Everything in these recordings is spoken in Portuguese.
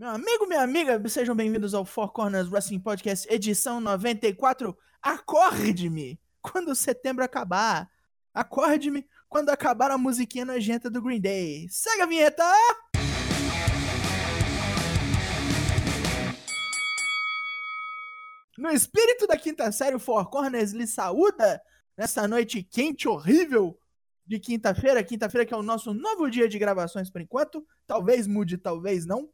Meu amigo, minha amiga, sejam bem-vindos ao Four Corners Wrestling Podcast, edição 94. Acorde-me quando setembro acabar. Acorde-me quando acabar a musiquinha nojenta do Green Day. Segue a vinheta! No espírito da quinta série, o Four Corners lhe saúda nessa noite quente, horrível de quinta-feira. Quinta-feira que é o nosso novo dia de gravações por enquanto. Talvez mude, talvez não.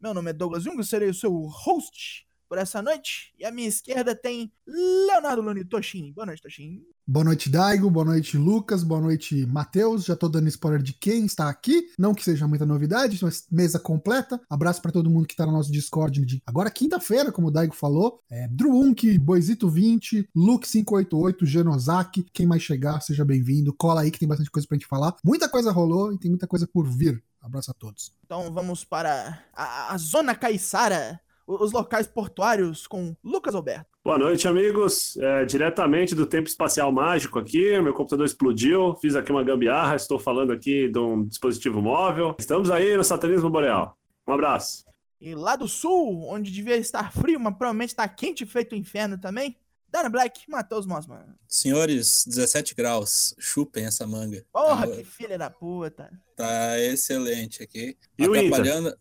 Meu nome é Douglas Jung, serei o seu host por essa noite. E à minha esquerda tem Leonardo Luni Toshin. Boa noite, Toshin. Boa noite, Daigo. Boa noite, Lucas. Boa noite, Matheus. Já tô dando spoiler de quem está aqui. Não que seja muita novidade, mas mesa completa. Abraço para todo mundo que tá no nosso Discord de agora quinta-feira, como o Daigo falou. É, Druunk, Boisito20, Luke588, Genosaki. Quem mais chegar, seja bem-vindo. Cola aí que tem bastante coisa pra gente falar. Muita coisa rolou e tem muita coisa por vir. Abraço a todos. Então vamos para a, a Zona Caiçara, os locais portuários com Lucas Alberto. Boa noite, amigos. É, diretamente do tempo espacial mágico aqui, meu computador explodiu, fiz aqui uma gambiarra, estou falando aqui de um dispositivo móvel. Estamos aí no satanismo boreal. Um abraço. E lá do sul, onde devia estar frio, mas provavelmente está quente feito o inferno também, Dana Black, Matheus Mosman. Senhores, 17 graus, chupem essa manga. Porra, Tá- que filha da puta. Tá excelente aqui. E o Inter?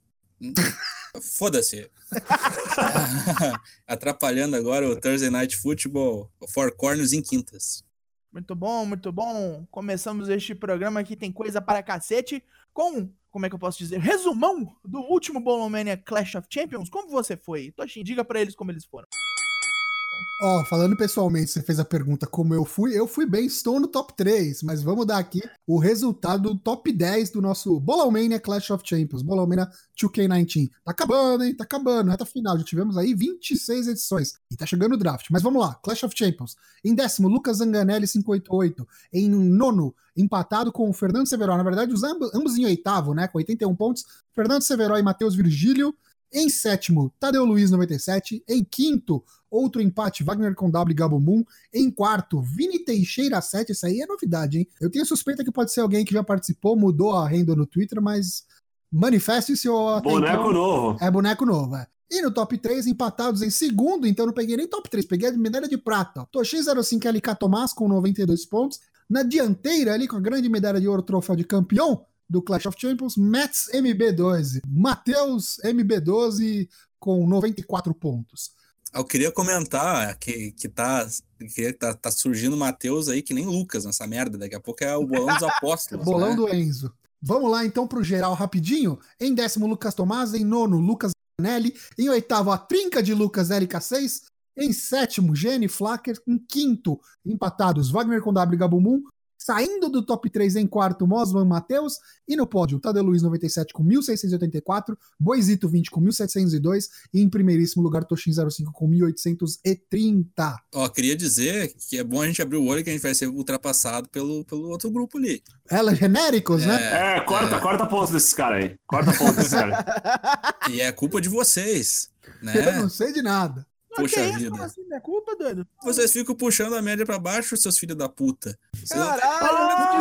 Foda-se. Atrapalhando agora o Thursday Night Football, Four Corners em quintas. Muito bom, muito bom. Começamos este programa que tem coisa para cacete com, como é que eu posso dizer, resumão do último Bolomania Clash of Champions. Como você foi? Toshin, diga pra eles como eles foram. Ó, falando pessoalmente, você fez a pergunta como eu fui. Eu fui bem, estou no top 3, mas vamos dar aqui o resultado do top 10 do nosso Bolomania Clash of Champions, Bolomania 2K19. Tá acabando, hein? Tá acabando, reta final. Já tivemos aí 26 edições e tá chegando o draft. Mas vamos lá, Clash of Champions. Em décimo, Lucas Zanganelli, 588. Em nono, empatado com o Fernando Severo. Na verdade, os ambos em oitavo, né? Com 81 pontos. Fernando Severo e Matheus Virgílio. Em sétimo, Tadeu Luiz, 97. Em quinto, outro empate, Wagner com W e Gabo Moon. Em quarto, Vini Teixeira 7. Isso aí é novidade, hein? Eu tenho suspeita que pode ser alguém que já participou, mudou a renda no Twitter, mas manifeste-se ou Boneco então- novo. É boneco novo, é. E no top 3, empatados em segundo, então não peguei nem top 3, peguei a medalha de prata. ó. Toshin 05 LK Tomás com 92 pontos. Na dianteira, ali com a grande medalha de ouro, troféu de campeão do Clash of Champions, Mets MB12. Matheus MB12 com 94 pontos. Eu queria comentar que, que tá, que tá, tá surgindo Matheus aí que nem Lucas nessa merda. Daqui a pouco é o bolão dos apóstolos. Bolão né? do Enzo. Vamos lá então pro geral rapidinho. Em décimo, Lucas Tomás. Em nono, Lucas Nelly. Em oitavo, a trinca de Lucas LK6. Em sétimo, Jenny Flacker. Em quinto, empatados Wagner com W e Gabumum. Saindo do top 3 em quarto, Mosman Matheus. E no pódio, Tadeu Luiz 97 com 1684, Boisito 20 com 1702 e em primeiríssimo lugar, Toshin 05 com 1830. Ó, queria dizer que é bom a gente abrir o olho que a gente vai ser ultrapassado pelo, pelo outro grupo ali. Ela genéricos, né? É, corta, corta pontos desses caras aí. Corta pontos desses caras. E é culpa de vocês, Eu né? não sei de nada. Puxa que isso? vida. Como assim? É culpa, doido? Vocês ficam puxando a média pra baixo, seus filhos da puta. Caralho,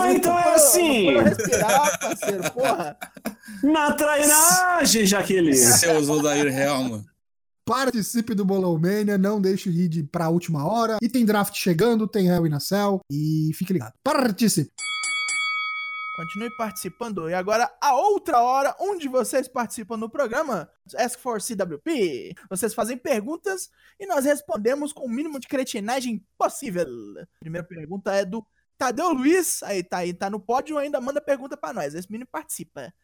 Ah, então é assim. respirar, parceiro, porra. Na trairagem, Jaqueline. Seus Odair Helman. Participe do Bolão Mania, não deixe de ir pra última hora. E tem draft chegando, tem Hell in a Cell. E fique ligado. Participe! Continue participando. E agora, a outra hora onde vocês participam no programa, Ask for CWP. Vocês fazem perguntas e nós respondemos com o mínimo de cretinagem possível. Primeira pergunta é do Tadeu Luiz. Aí tá aí, tá no pódio, ainda manda pergunta pra nós. Esse menino participa.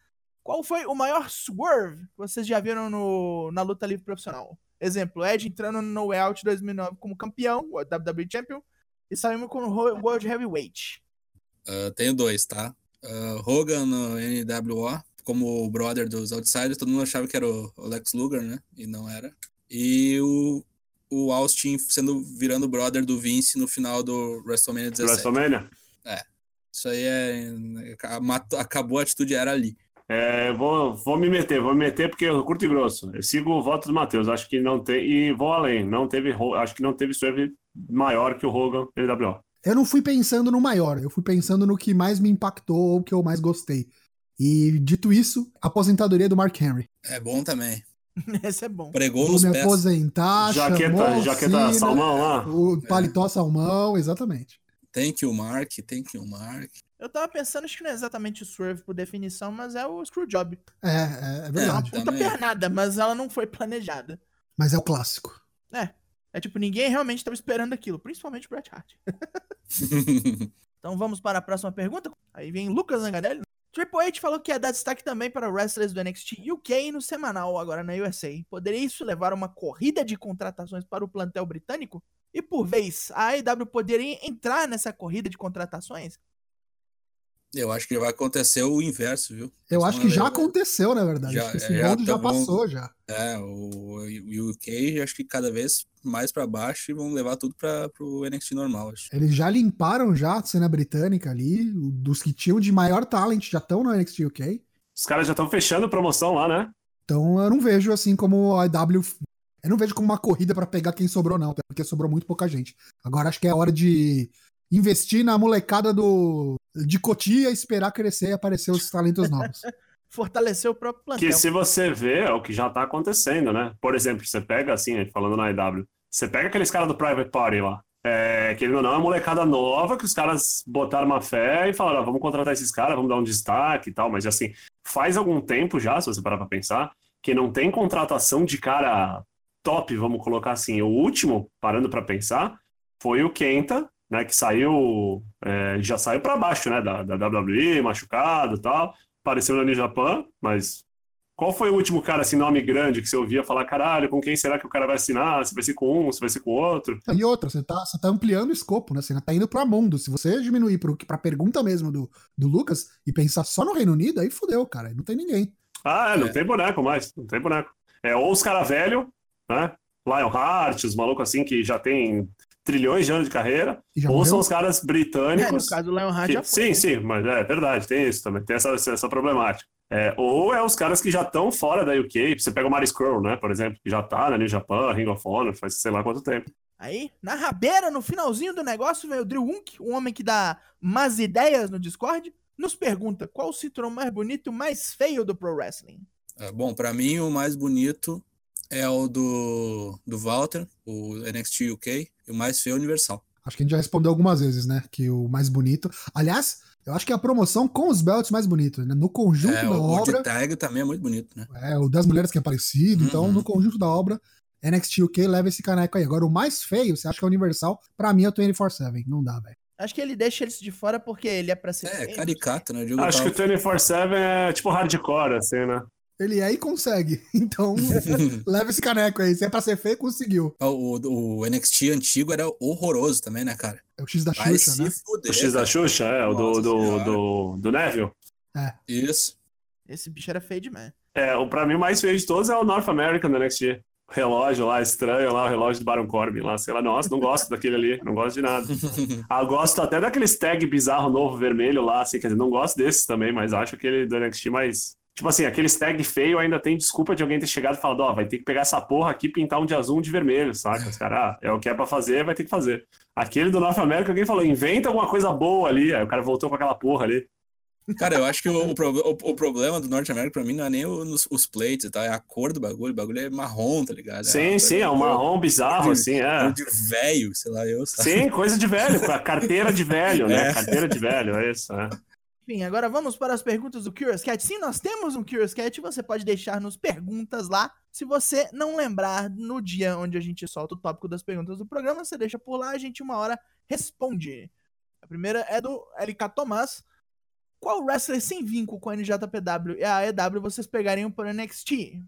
Qual foi o maior swerve que vocês já viram no, na luta livre profissional? Exemplo, Edge entrando no Way Out 2009 como campeão, WWE Champion, e saímos com o World Heavyweight. Ah, tenho dois, tá? Ah, Hogan no NWO, como o brother dos Outsiders, todo mundo achava que era o Lex Luger, né? E não era. E o, o Austin sendo virando brother do Vince no final do WrestleMania 17. WrestleMania? Isso aí é. matou- Acabou a atitude, era ali. É, vou, vou me meter, vou me meter porque eu curto e grosso. Eu sigo o voto do Matheus, acho que não tem. E vou além, não teve, Ho- acho que não teve swerve maior que o Hogan NWO. Eu não fui pensando no maior, eu fui pensando no que mais me impactou ou que eu mais gostei. E dito isso, aposentadoria do Mark Henry. É bom também. Esse é bom. Pregou Vou nos me pés. aposentar, Jaqueta, chamou jaqueta salmão lá. O paletó salmão, exatamente. Thank you, Mark. Thank you, Mark. Eu tava pensando, acho que não é exatamente o Swerve por definição, mas é o Screwjob. É, é, é verdade. Puta Também. pernada, mas ela não foi planejada. Mas é o clássico. É tipo, ninguém realmente tava esperando aquilo, principalmente o Bret Hart. Então vamos para a próxima pergunta. Aí vem Lucas Zanganelli. Triple H falou que ia dar destaque também para wrestlers do NXT UK no semanal, agora na USA. Poderia isso levar a uma corrida de contratações para o plantel britânico? E por vez, a AEW poderia entrar nessa corrida de contratações? Eu acho que vai acontecer o inverso, viu? Eu acho que já levar- aconteceu, na verdade. Já- acho que esse é, já round já bom. passou já. É, o, o UK acho que cada vez mais pra baixo e vão levar tudo para pro NXT normal, acho. Eles já limparam já a cena britânica ali, o- dos que tinham de maior talent já estão no NXT UK. Os caras já estão fechando promoção lá, né? Então eu não vejo assim como a AEW. Eu não vejo como uma corrida pra pegar quem sobrou, não, até porque sobrou muito pouca gente. Agora acho que é hora de investir na molecada do de Cotia, esperar crescer e aparecer os talentos novos. Fortalecer o próprio plantel. Que se você vê, é o que já tá acontecendo, né? Por exemplo, você pega assim, falando na IW, você pega aqueles caras do Private Party lá. É, que ele não é uma molecada nova que os caras botaram uma fé e falaram, ah, vamos contratar esses caras, vamos dar um destaque e tal, mas assim, faz algum tempo já, se você parar pra pensar, que não tem contratação de cara top, vamos colocar assim. O último, parando pra pensar, foi o Kenta, né, que saiu, é, já saiu pra baixo, né, da, da WWE, machucado e tal, apareceu no New Japan, mas qual foi o último cara, assim, nome grande que você ouvia falar, caralho, com quem será que o cara vai assinar? Se vai ser com um, se vai ser com outro? E outra, você tá, você tá ampliando o escopo, né? Você tá indo pra mundo. Se você diminuir pro, pra pergunta mesmo do, do Lucas e pensar só no Reino Unido, aí fodeu, cara. Aí não tem ninguém. Ah, é, não É. tem boneco mais, não tem boneco. É, ou os caras velhos, né? Lionheart, os malucos assim que já tem trilhões de anos de carreira, já ou são morreu. os caras É, no britânicos. caso do Leonhard que- já foi. sim, né? sim, mas é verdade, tem isso também, tem essa, essa problemática. É, ou é os caras que já estão fora da UK, você pega o Maris Crow, né, por exemplo, que já tá na New Japan, Ring of Honor, faz sei lá quanto tempo. Aí, na rabeira, no finalzinho do negócio, veio o Drew Unk, o homem que dá más ideias no Discord, nos pergunta qual o cinturão mais bonito e mais feio do Pro Wrestling. É, bom, pra mim o mais bonito é o do, do Walter, o NXT UK, e o mais feio é o Universal. Acho que a gente já respondeu algumas vezes, né? Que o mais bonito. Aliás, eu acho que é a promoção com os belts mais bonito, né? No conjunto É, da o, o obra. de tag também é muito bonito, né? É, o das mulheres que é parecido. Então, Uhum. no conjunto da obra, NXT UK leva esse caneco aí. Agora, o mais feio, você acha que é Universal? Pra mim é o 24-7. Não dá, velho. Acho que ele deixa isso de fora porque ele é pra ser É, feio. caricato, né? O Acho que o 24-7 é tipo hardcore, assim, né? Ele é e consegue. Então, leva esse caneco aí. Se é pra ser feio, conseguiu. o, o NXT antigo era horroroso também, né, cara? É o X da Vai Xuxa, né? fuder. O X da. Xuxa, é, o do, do, do, do Neville. Isso. Esse bicho era feio demais. É, o pra mim o mais feio de todos é o North American do NXT. O relógio lá, estranho lá, o relógio do Baron Corbin lá, sei lá, nossa, não gosto daquele ali, não gosto de nada. Ah, gosto até daqueles tag bizarro novo vermelho lá, assim, quer dizer, não gosto desses também, mas acho aquele do NXT mais. Tipo assim, aqueles tag feio ainda tem desculpa de alguém ter chegado e falado, ó, vai ter que pegar essa porra aqui e pintar um de azul um de vermelho, saca? Os caras, ah, é o que é pra fazer, vai ter que fazer. Aquele do North America, alguém falou, inventa alguma coisa boa ali, aí o cara voltou com aquela porra ali. Cara, eu acho que o, o, o- problema do Norte América pra mim não é nem o- nos- os plates e tal, é a cor do bagulho. O bagulho é marrom, tá ligado? Sim, uma sim, coisa é um marrom bizarro, cor assim, é. cor de velho, sei lá, eu. sabe? Sim, coisa de velho, carteira de velho, né? É. Carteira de velho, é isso, é. Enfim, agora vamos para as perguntas do Curious Cat. Sim, nós temos um Curious Cat, você pode deixar nos perguntas lá. Se você não lembrar no dia onde a gente solta o tópico das perguntas do programa, você deixa por lá, a gente uma hora responde. A primeira é do LK Tomás. Qual wrestler sem vínculo com a NJPW e a AEW vocês pegariam para o NXT?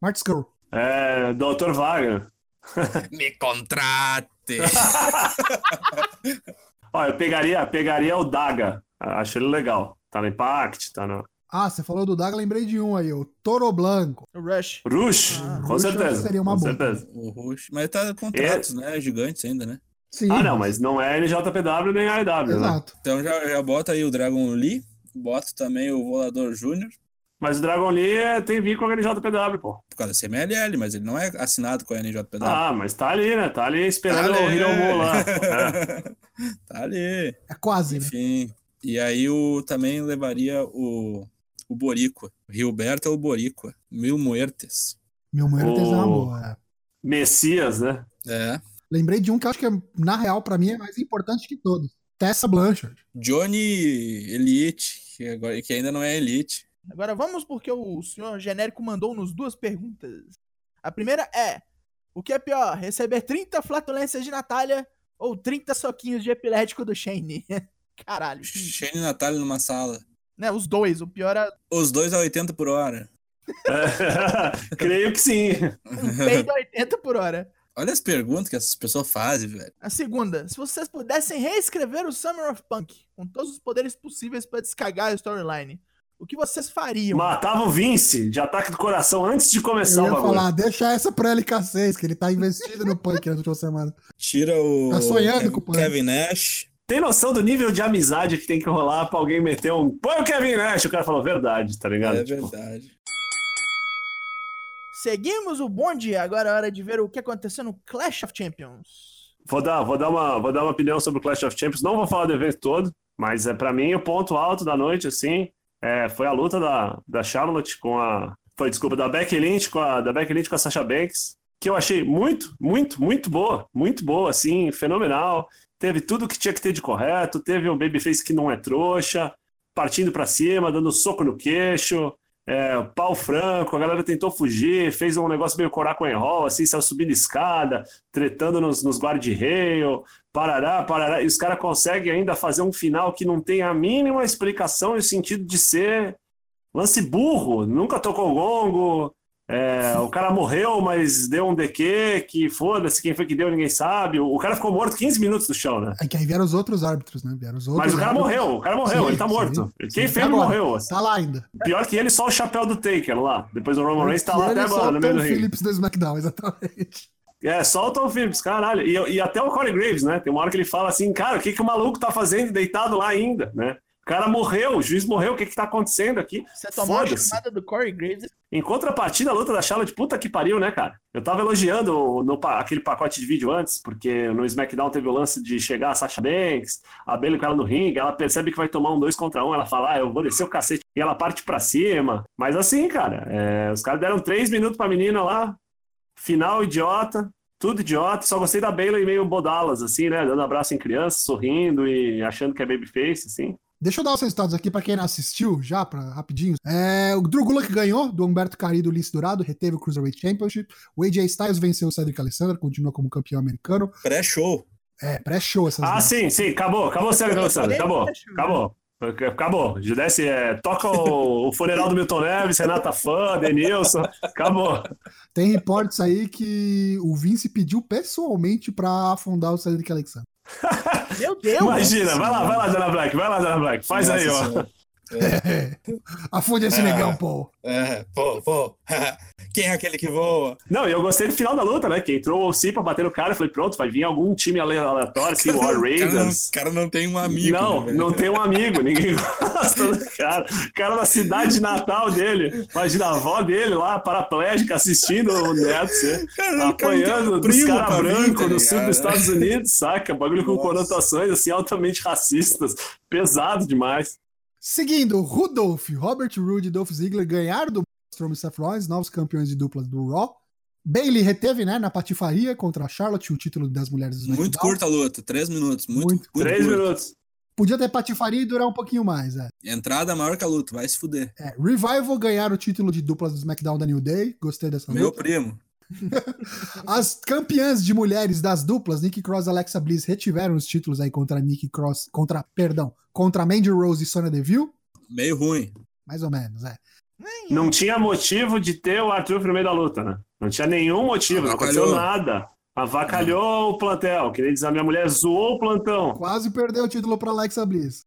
Mark Skrull. É, Dr. Wagner. Me contrate! Ó, eu pegaria, pegaria o Daga. Acho ele legal. Tá no Impact, tá no Ah, você falou do Daga, lembrei de um aí, o Toro Blanco. O Rush. Rush, Ah, com Rush certeza. seria uma com boa. certeza. o Rush. Mas tá contratos, né? Gigantes ainda, né? Sim. Ah, não, mas não é NJPW nem AEW, né? Exato. Então já, já bota aí o Dragon Lee, bota também o Volador Júnior, Mas o Dragon Lee é- tem vínculo com a NJPW, pô. por causa da CMLL, mas ele não é assinado com a NJPW. Ah, mas tá ali, né? Tá ali esperando Tá o ali. Hiromu lá. É. tá ali. É quase, né? Enfim. E aí o também levaria o o Boricua. Gilberto é o Boricua. Mil Muertes. Mil Muertes oh. é uma boa. É. Messias, né? É. Lembrei de um que eu acho que, na real, para mim, é mais importante que todos. Tessa Blanchard. Johnny Elite, que, agora, que ainda não é Elite. Agora vamos porque o senhor genérico mandou-nos duas perguntas. A primeira é: o que é pior, receber 30 flatulências de Natália ou 30 soquinhos de epilético do Shane? Caralho. Shane e Natália numa sala. Né, os dois, o pior é. Os dois a 80 por hora. Creio que sim. Um peido a 80 por hora. Olha as perguntas que essas pessoas fazem, velho. A segunda, se vocês pudessem reescrever o Summer of Punk com todos os poderes possíveis para descargar a storyline, o que vocês fariam? Matava o Vince de ataque do coração antes de começar eu ia o bagulho. falar, deixa essa pra LK6, que ele tá investido no Punk nas últimas semanas. Tira o. Tá sonhando Kevin, com o Punk. Kevin Nash. Tem noção do nível de amizade que tem que rolar pra alguém meter um. Põe o Kevin Nash. O cara falou verdade, tá ligado? É Tipo, verdade. Seguimos o bonde, agora é hora de ver o que aconteceu no Clash of Champions. Vou dar, vou, dar uma, vou dar uma opinião sobre o Clash of Champions. Não vou falar do evento todo, mas é para mim o ponto alto da noite, assim, é, foi a luta da, da Charlotte com a. Foi, desculpa, da Becky Lynch com a, da Becky Lynch com a Sasha Banks, que eu achei muito, muito, muito boa. Muito boa, assim, fenomenal. Teve tudo que tinha que ter de correto, teve um babyface que não é trouxa, partindo para cima, dando soco no queixo, é, pau franco, a galera tentou fugir, fez um negócio meio corar com enroll, assim, saiu subindo escada, tretando nos, nos guard-rail, parará, parará, e os caras conseguem ainda fazer um final que não tem a mínima explicação no sentido de ser lance burro, nunca tocou gongo, é, o cara morreu, mas deu um DQ, que foda-se, quem foi que deu, ninguém sabe. O, o cara ficou morto 15 minutos no chão, né? É que aí vieram os outros árbitros, né? Vieram os outros Mas o cara árbitros. morreu, o cara morreu, Sim, ele tá morto. sim. Quem Sim, fez tá lá. morreu. Tá lá ainda. Pior que ele, só o chapéu do Taker lá. Depois o Roman Reigns tá lá até só agora, no meio do ringue. Phillips do SmackDown, exatamente. É, só o Tom Phillips, caralho. E, e até o Corey Graves, né? Tem uma hora que ele fala assim, cara, o que, que o maluco tá fazendo deitado lá ainda, né? O cara morreu, o juiz morreu, o que que tá acontecendo aqui? Você tomou a chamada do Corey Graves. Em contrapartida, a luta da Charlotte, puta que pariu, né, cara? Eu tava elogiando no, aquele pacote de vídeo antes, porque no SmackDown teve o lance de chegar a Sasha Banks, a Bayley com ela no ringue, ela percebe que vai tomar um dois contra um, ela fala, ah, eu vou descer o cacete, e ela parte pra cima. Mas assim, cara, é, os caras deram três minutos pra menina lá, final idiota, tudo idiota, só gostei da Bayley meio bodalas, assim, né, dando abraço em criança, sorrindo e achando que é babyface, assim. Deixa eu dar os resultados aqui pra quem não assistiu já, pra, rapidinho. É, o Drew Gulak ganhou do Humberto Cari do Lince Dourado, reteve o Cruiserweight Championship. O AJ Styles venceu o Cedric Alexander, continua como campeão americano. Pré-show. É, pré-show essas Ah, datas. sim, sim, acabou, acabou o Sérgio Alexandre, acabou, acabou. Acabou. Judesse, é, toca o, o funeral do Milton Neves, Renata Fã, Denilson. Acabou. Tem reportes aí que o Vince pediu pessoalmente pra afundar o Cedric Alexander. Meu Deus! Imagina, vai lá, vai lá, Dana Black, vai lá, Dana Black. Faz aí, Nossa ó. Senhora. Afunde esse É. negão, pô. É, pô, pô. Quem é aquele que voa? Não, e eu gostei do final da luta, né? Que entrou o C pra bater no cara. Eu falei, pronto, vai vir algum time aleatório, assim, War O cara, não, Raiders. o cara não tem um amigo. não, né, não tem um amigo, ninguém gosta do cara. O cara na cidade natal dele, imagina a avó dele lá, paraplégica, assistindo o neto ser Cara, o cara apanhando dos caras vir, brancos tá no sul dos Estados Unidos, saca? Bagulho com Nossa. conotações assim altamente racistas, pesado demais. Seguindo, Rudolph, Robert Roode e Dolph Ziggler ganharam do Strowman e Seth Rollins, novos campeões de duplas do Raw. Bailey reteve, né, na patifaria contra a Charlotte, o título das mulheres do SmackDown. Muito curta a luta, três minutos. Muito, Muito. muito, Três minutos. Podia ter patifaria e durar um pouquinho mais, é. Entrada maior que a luta, vai se fuder. É, Revival ganharam o título de duplas do SmackDown da New Day. Gostei dessa Meu luta. primo. As campeãs de mulheres das duplas, Nikki Cross e Alexa Bliss, retiveram os títulos aí contra Nikki Cross, contra, perdão, contra Mandy Rose e Sonya Deville. Meio ruim. Mais ou menos, é. Não tinha motivo de ter o Arthur no meio da luta, né? Não tinha nenhum motivo, não aconteceu nada. Avacalhou o plantel, que nem diz a minha mulher, zoou o plantão. Quase perdeu o título para Alexa Bliss.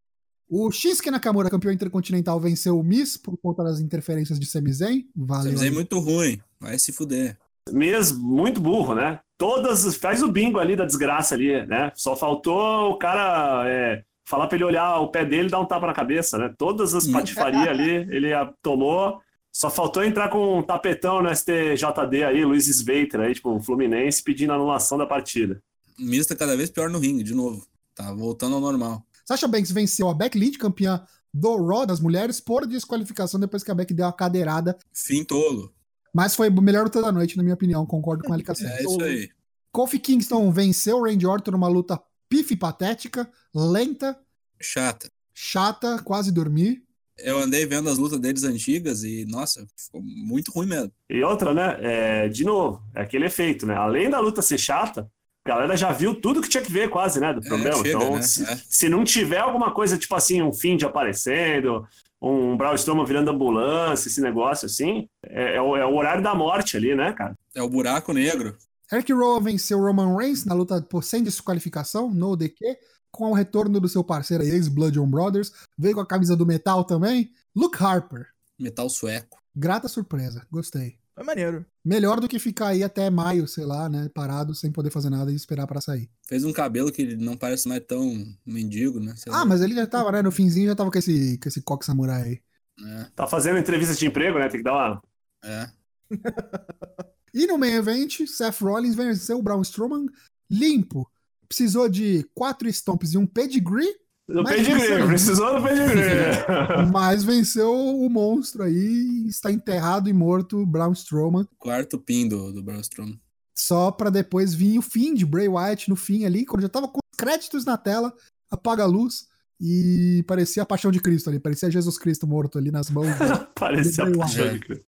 O Shinsuke Nakamura, campeão intercontinental, venceu o Miss por conta das interferências de Sami Zayn. Valeu. Mas é muito ruim. Vai se fuder. Mesmo, muito burro, né? Todas, faz o bingo ali da desgraça ali, né? Só faltou o cara é, falar pra ele olhar o pé dele e dar um tapa na cabeça, né? Todas as patifarias ali, ele a- tomou. Só faltou entrar com um tapetão no STJD aí, Luiz Sveiter aí, tipo, o Fluminense pedindo anulação da partida. O Miz tá cada vez pior no ringue, de novo. Tá voltando ao normal. Sasha Banks venceu a Becky Lynch, campeã do Raw das mulheres por desqualificação depois que a Beck deu uma cadeirada. Fim tolo. Mas foi o melhor luta da noite, na minha opinião. Concordo com a LKC. É isso aí. Kofi Kingston venceu o Randy Orton numa luta pife patética, lenta, Chata. chata, quase dormir. Eu andei vendo as lutas deles antigas e, nossa, ficou muito ruim mesmo. E outra, né? É, de novo, é aquele efeito, né? Além da luta ser chata, a galera já viu tudo que tinha que ver, quase, né? Do programa. chega, então, né? se, É. se não tiver alguma coisa, tipo assim, um Find aparecendo, um Braun Strowman virando ambulância, esse negócio assim, é, é o, é o horário da morte ali, né, cara? É o buraco negro. Eric Rowan venceu Roman Reigns na luta por sem desqualificação, no DQ, com o retorno do seu parceiro aí, ex-Blood on Brothers. Veio com a camisa do metal também. Luke Harper. Metal sueco. Grata surpresa, gostei. Foi maneiro. Melhor do que ficar aí até maio, sei lá, né? Parado, sem poder fazer nada e esperar pra sair. Fez um cabelo que não parece mais tão mendigo, né? Sei lá. Ah, mas ele já tava, né? No finzinho já tava com esse, com esse coque samurai aí. É, Tá fazendo entrevista de emprego, né? Tem que dar uma. é. E no main event, Seth Rollins venceu o Braun Strowman limpo. Precisou de quatro stomps e um pedigree, No Mas pedigree, precisou do pedigree. mas venceu o monstro aí. Está enterrado e morto Braun Strowman. Quarto pin do, do Braun Strowman. Só pra depois vir o fim de Bray Wyatt no fim ali, quando já tava com os créditos na tela, apaga a luz e parecia a paixão de Cristo ali, parecia Jesus Cristo morto ali nas mãos. do- Parecia a paixão de Cristo.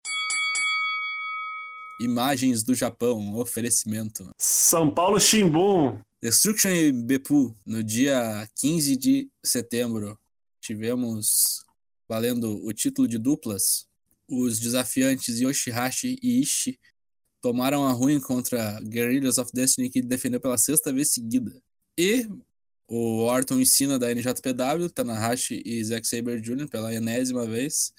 Imagens do Japão, oferecimento. São Paulo Shimbun. Destruction e Beppu, no dia 15 de setembro, tivemos, valendo o título de duplas, os desafiantes Yoshihashi e Ishii tomaram a ruim contra Guerrillas of Destiny, que defendeu pela sexta vez seguida. E o Orton e Cena da NJPW, Tanahashi e Zack Sabre Jr. pela enésima vez,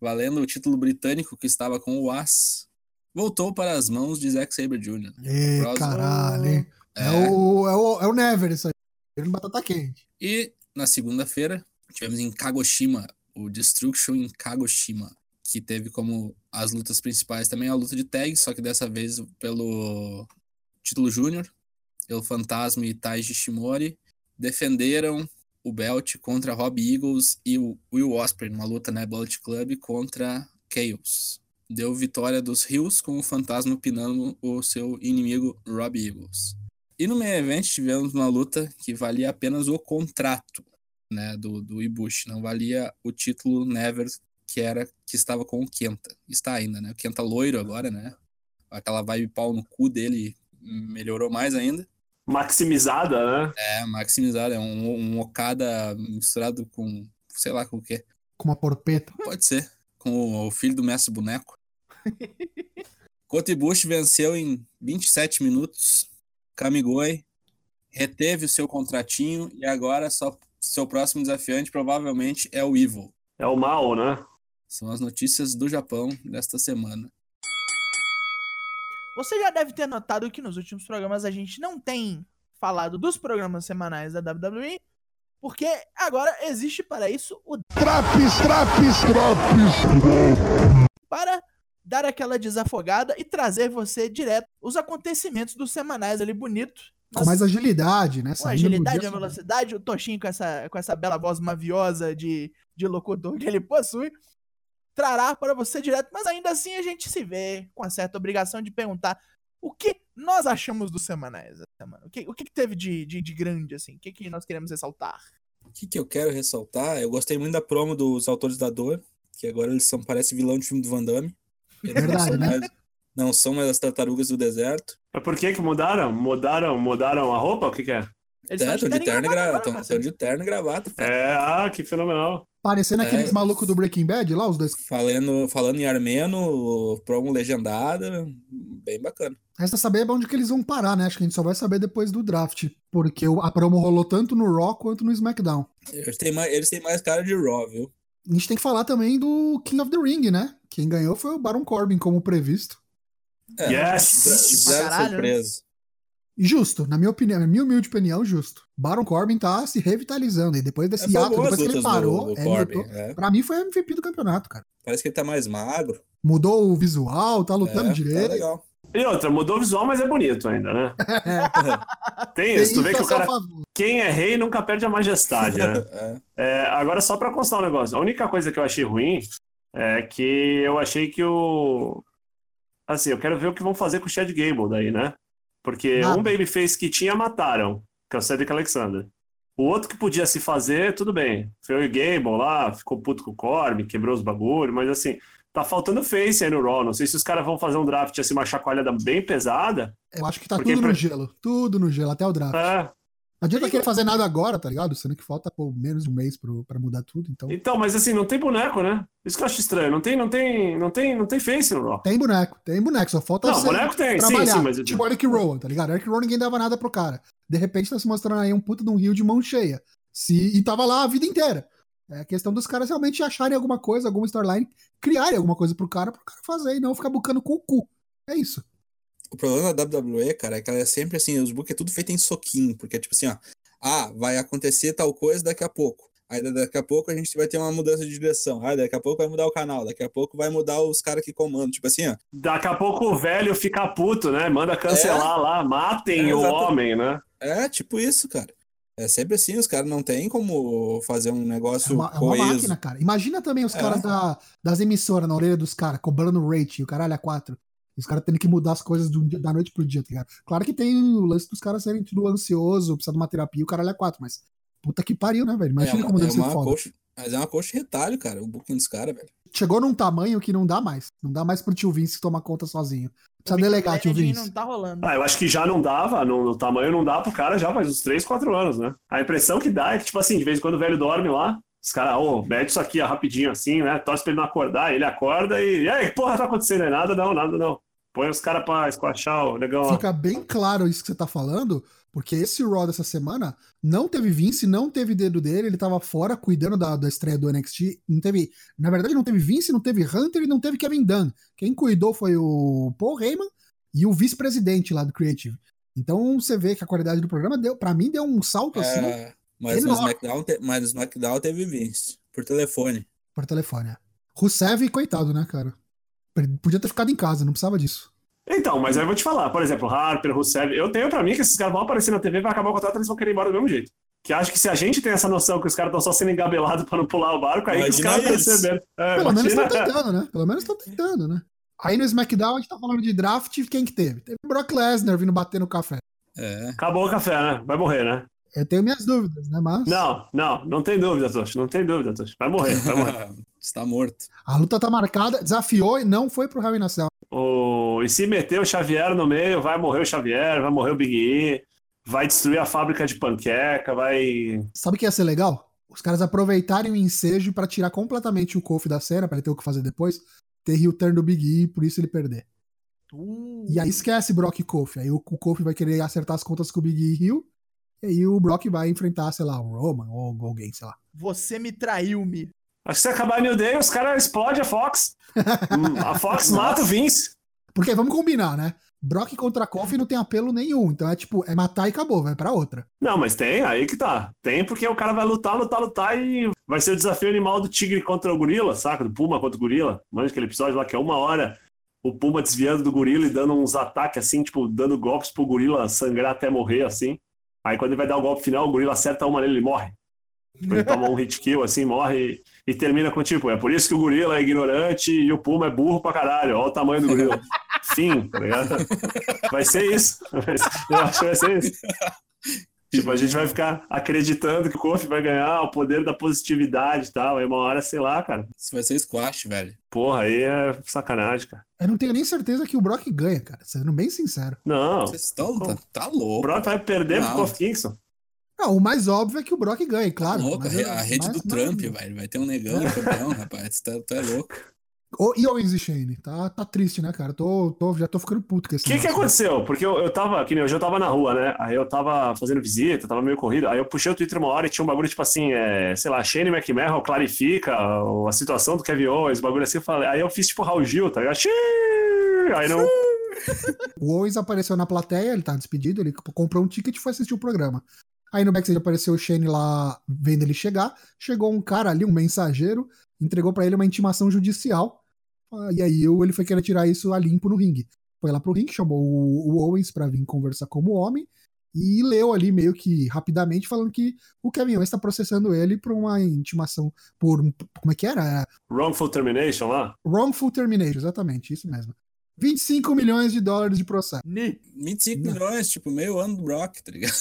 valendo o título britânico que estava com o As, voltou para as mãos de Zack Sabre Jr. Ê, Próximo. caralho, hein? É, o, é, o, é o Never isso aí. Ele batata quente. E na segunda-feira, tivemos em Kagoshima, o Destruction em Kagoshima, que teve como as lutas principais também a luta de tag, só que dessa vez pelo título júnior. El Fantasma e Taiji Shimori defenderam o belt contra Rob Eagles e o Will Ospreay, numa luta na Bullet Club contra Chaos. Deu vitória dos Rios com o Fantasma pinando o seu inimigo Rob Eagles. E no main event tivemos uma luta que valia apenas o contrato, né, do, do Ibushi, não valia o título Never que era que estava com o Kenta. Está ainda, né? O Kenta loiro agora, né? Aquela vibe pau no cu dele melhorou mais ainda. Maximizada, né? É, maximizado, é um, um Okada misturado com, sei lá com o quê. Com uma porpeta. Pode ser, com o, o filho do mestre boneco. Kota Ibushi venceu em 27 minutos. Kamigoi reteve o seu contratinho e agora só seu próximo desafiante provavelmente é o Evil. É o mal, né? São as notícias do Japão desta semana. Você já deve ter notado que nos últimos programas a gente não tem falado dos programas semanais da WWE, porque agora existe para isso o Traps, traps, traps. para dar aquela desafogada e trazer você direto os acontecimentos dos semanais ali bonito. Com mais agilidade, né? com agilidade, a velocidade, o Toshinho com essa, com essa bela voz maviosa de, de locutor que ele possui, trará para você direto, mas ainda assim a gente se vê com a certa obrigação de perguntar o que nós achamos dos semanais essa semana. O que, o que que teve de, de, de grande, assim? O que, que nós queremos ressaltar? O que, que eu quero ressaltar? Eu gostei muito da promo dos autores da dor, que agora eles são, parece vilão de filme do Van Damme. Não Verdade, são né? mais- não são mais as tartarugas do deserto. Mas por que que mudaram? Mudaram, mudaram a roupa? O que que é? Eles É, estão de terno e gravata Estão de terno e gravata. É, ah, que fenomenal. Parecendo É. aqueles malucos do Breaking Bad lá, os dois. Falando, falando em armeno, promo legendada, bem bacana. Resta saber onde que eles vão parar, né? Acho que a gente só vai saber depois do draft. Porque o- a promo rolou tanto no Raw quanto no SmackDown. Eles têm mais, eles têm mais cara de Raw, viu? A gente tem que falar também do King of the Ring, né? Quem ganhou foi o Baron Corbin, como previsto. É, Yes! Zero né? surpresa. Justo, na minha opinião, na minha humilde opinião, justo. Baron Corbin tá se revitalizando. E depois É, desse foi ato, depois que ele parou, do, do é, Corbin. lutou- é. pra mim foi MVP do campeonato, cara. Parece que ele tá mais magro. Mudou o visual, tá lutando é, direito. Tá legal. E outra, mudou o visual, mas é bonito ainda, né? Tem Tem isso, tu vê que o cara. Quem é rei nunca perde a majestade, né? É. É, agora, só pra constar um negócio. A única coisa que eu achei ruim é que eu achei que o. Assim, eu quero ver o que vão fazer com o Chad Gable daí, né? Porque Nada. um babyface que tinha, mataram, que é o Cedric Alexander. O outro que podia se fazer, tudo bem. Foi o Gable lá, ficou puto com o Corby, quebrou os bagulhos, mas assim, tá faltando face aí no Raw. Não sei se os caras vão fazer um draft assim, uma chacoalhada bem pesada. Eu acho que tá tudo no pra- gelo. Tudo no gelo, até o draft. É, Não adianta querer fazer nada agora, tá ligado? Sendo que falta pô, menos de um mês pro, pra mudar tudo. Então, Então, mas assim, não tem boneco, né? Isso que eu acho estranho. Não tem, não tem, não tem, não tem face no Raw. tem boneco, tem boneco, só falta Não, boneco tem, sim, trabalhar. sim, mas. Tipo Eric Rowan, tá ligado? Eric Rowan ninguém dava nada pro cara. De repente tá se mostrando aí um puta de um rio de mão cheia. Se, e tava lá a vida inteira. É questão dos caras realmente acharem alguma coisa, alguma storyline, criarem alguma coisa pro cara, pro cara fazer e não ficar bucando com o cu. É isso. O problema da WWE, cara, é que ela é sempre assim, os book é tudo feito em soquinho, porque tipo assim, ó, ah, vai acontecer tal coisa daqui a pouco. Aí da- daqui a pouco a gente vai ter uma mudança de direção. Aí daqui a pouco vai mudar o canal, daqui a pouco vai mudar os caras que comandam. Tipo assim, ó. Daqui a pouco o velho fica puto, né? Manda cancelar lá, matem É, o homem, né? É tipo isso, cara. É sempre assim, os caras não tem como fazer um É negócio uma, é uma máquina, cara. Imagina também os É. caras da- das emissoras na orelha dos caras, cobrando rate, o caralho a quatro. Os caras tendo que mudar as coisas do da noite pro dia, tá ligado? Claro que tem o lance dos caras serem tudo ansioso, precisa de uma terapia, o caralho a quatro, mas puta que pariu, né, velho? Imagina é uma, como é deve ser uma foda. coxa, mas é uma coxa de retalho, cara, o booking dos caras, velho. Chegou num tamanho que não dá mais. Não dá mais pro tio Vince tomar conta sozinho. Precisa delegar, tio Vince. não tá rolando. Ah, eu acho que já não dava, no, no tamanho não dá pro cara já faz uns 3, 4 anos, né? A impressão que dá é que, tipo assim, de vez em quando o velho dorme lá, os caras, ô, mete isso aqui ó, rapidinho assim, né? Torce pra ele não acordar, ele acorda e. E aí, porra, tá acontecendo aí? Nada, não, nada, não. Põe os caras pra esquachar o negão. Fica bem claro isso que você tá falando, porque esse Raw dessa semana não teve Vince, não teve dedo dele, ele tava fora cuidando da, da estreia do NXT. Não teve, na verdade, não teve Vince, não teve Hunter e não teve Kevin Dunn. Quem cuidou foi o Paul Heyman e o vice-presidente lá do Creative. Então você vê que a qualidade do programa deu, para mim deu um salto assim É, mas, no. SmackDown, te- mas no SmackDown teve Vince, por telefone. por telefone. é. Rusev, coitado, né, cara? Podia ter ficado em casa, não precisava disso. Então, mas aí eu vou te falar, por exemplo, Harper, Rusev, eu tenho pra mim que esses caras vão aparecer na TV, vai acabar o contrato, eles vão querer ir embora do mesmo jeito. Que acho que se a gente tem essa noção que os caras estão só sendo engabelados pra não pular o barco, aí os caras perceberam. É, Pelo menos imagina- estão tentando, né? Pelo menos estão tentando, né? Aí no SmackDown a gente tá falando de draft, quem que teve? Teve o Brock Lesnar vindo bater no café. É. Acabou o café, né? Vai morrer, né? Eu tenho minhas dúvidas, né? Mas Não, não, não tem dúvida, Tosh. Não tem dúvida, Tosh. Vai morrer, vai morrer. Está morto. a luta tá marcada, desafiou e não foi pro Hell in a Cell. O... E se meter o Xavier no meio, vai morrer o Xavier, vai morrer o Big E, vai destruir a fábrica de panqueca, vai. Sabe o que ia ser legal? Os caras aproveitarem o ensejo pra tirar completamente o Kofi da cena, pra ele ter o que fazer depois, ter heel turn do Big E, por isso ele perder. Uh, E aí esquece Brock e Kofi. Aí o, o Kofi vai querer acertar as contas com o Big E heel, e aí o Brock vai enfrentar, sei lá, um Roman ou alguém, sei lá. Você me traiu-me. Acho que se acabar New Day, os caras explodem a Fox. A Fox mata o Vince. Porque vamos combinar, né? Brock contra Kofi não tem apelo nenhum. Então é tipo, é matar e acabou, vai pra outra. Não, mas tem, aí que tá. Tem porque o cara vai lutar, lutar, lutar e vai ser o desafio animal do tigre contra o gorila, saca? Do Puma contra o gorila. Manja aquele episódio lá que é uma hora o Puma desviando do gorila e dando uns ataques assim, tipo, dando golpes pro gorila sangrar até morrer, assim. Aí quando ele vai dar o golpe final, o gorila acerta uma nele ele morre. Ele toma um hit kill, assim, morre e, e termina com tipo, é por isso que o gorila é ignorante e o Puma é burro pra caralho. Olha o tamanho do gorila. Fim, tá ligado? Vai ser isso. Eu acho que vai ser isso. Tipo, a gente vai ficar acreditando que o Kofi vai ganhar o poder da positividade e tal. Aí uma hora, sei lá, cara. Isso vai ser squash, velho. Porra, aí é sacanagem, cara. Eu não tenho nem certeza que o Brock ganha, cara. Sendo bem sincero. Não. Vocês estão. Tá, tá O louco. Brock vai perder pro Não. Kofi Kingston. Não, o mais óbvio é que o Brock ganha, claro. Tá louco. mas A, rede mas- do Trump, velho. Vai ter um negão campeão, rapaz. Tu tá, tu é louco. E Owens e Shane? Tá, tá triste, né, cara? Tô, tô, já tô ficando puto com esse O que que negócio. aconteceu? Porque eu, eu tava, que nem hoje eu tava na rua, né? Aí eu tava fazendo visita, tava meio corrido. Aí eu puxei o Twitter uma hora e tinha um bagulho tipo assim, é, sei lá, Shane McMahon clarifica a situação do Kevin Owens, bagulho assim. Eu falei, aí eu fiz tipo Raul Gil, tá ligado? Aí não. O Owens apareceu na plateia, ele tá despedido, ele comprou um ticket e foi assistir o programa. Aí no backstage apareceu o Shane lá vendo ele chegar. Chegou um cara ali, um mensageiro, entregou pra ele uma intimação judicial. Ah, E aí ele foi querer tirar isso a limpo no ringue. foi lá pro ringue, chamou o, Owens pra vir conversar como homem e leu ali meio que rapidamente falando que o Kevin Owens está processando ele por uma intimação por como é que era? Wrongful termination lá? Wrongful termination, exatamente, isso mesmo. 25 milhões de dólares de processo. 25 milhões, tipo, meio ano do Brock, tá ligado?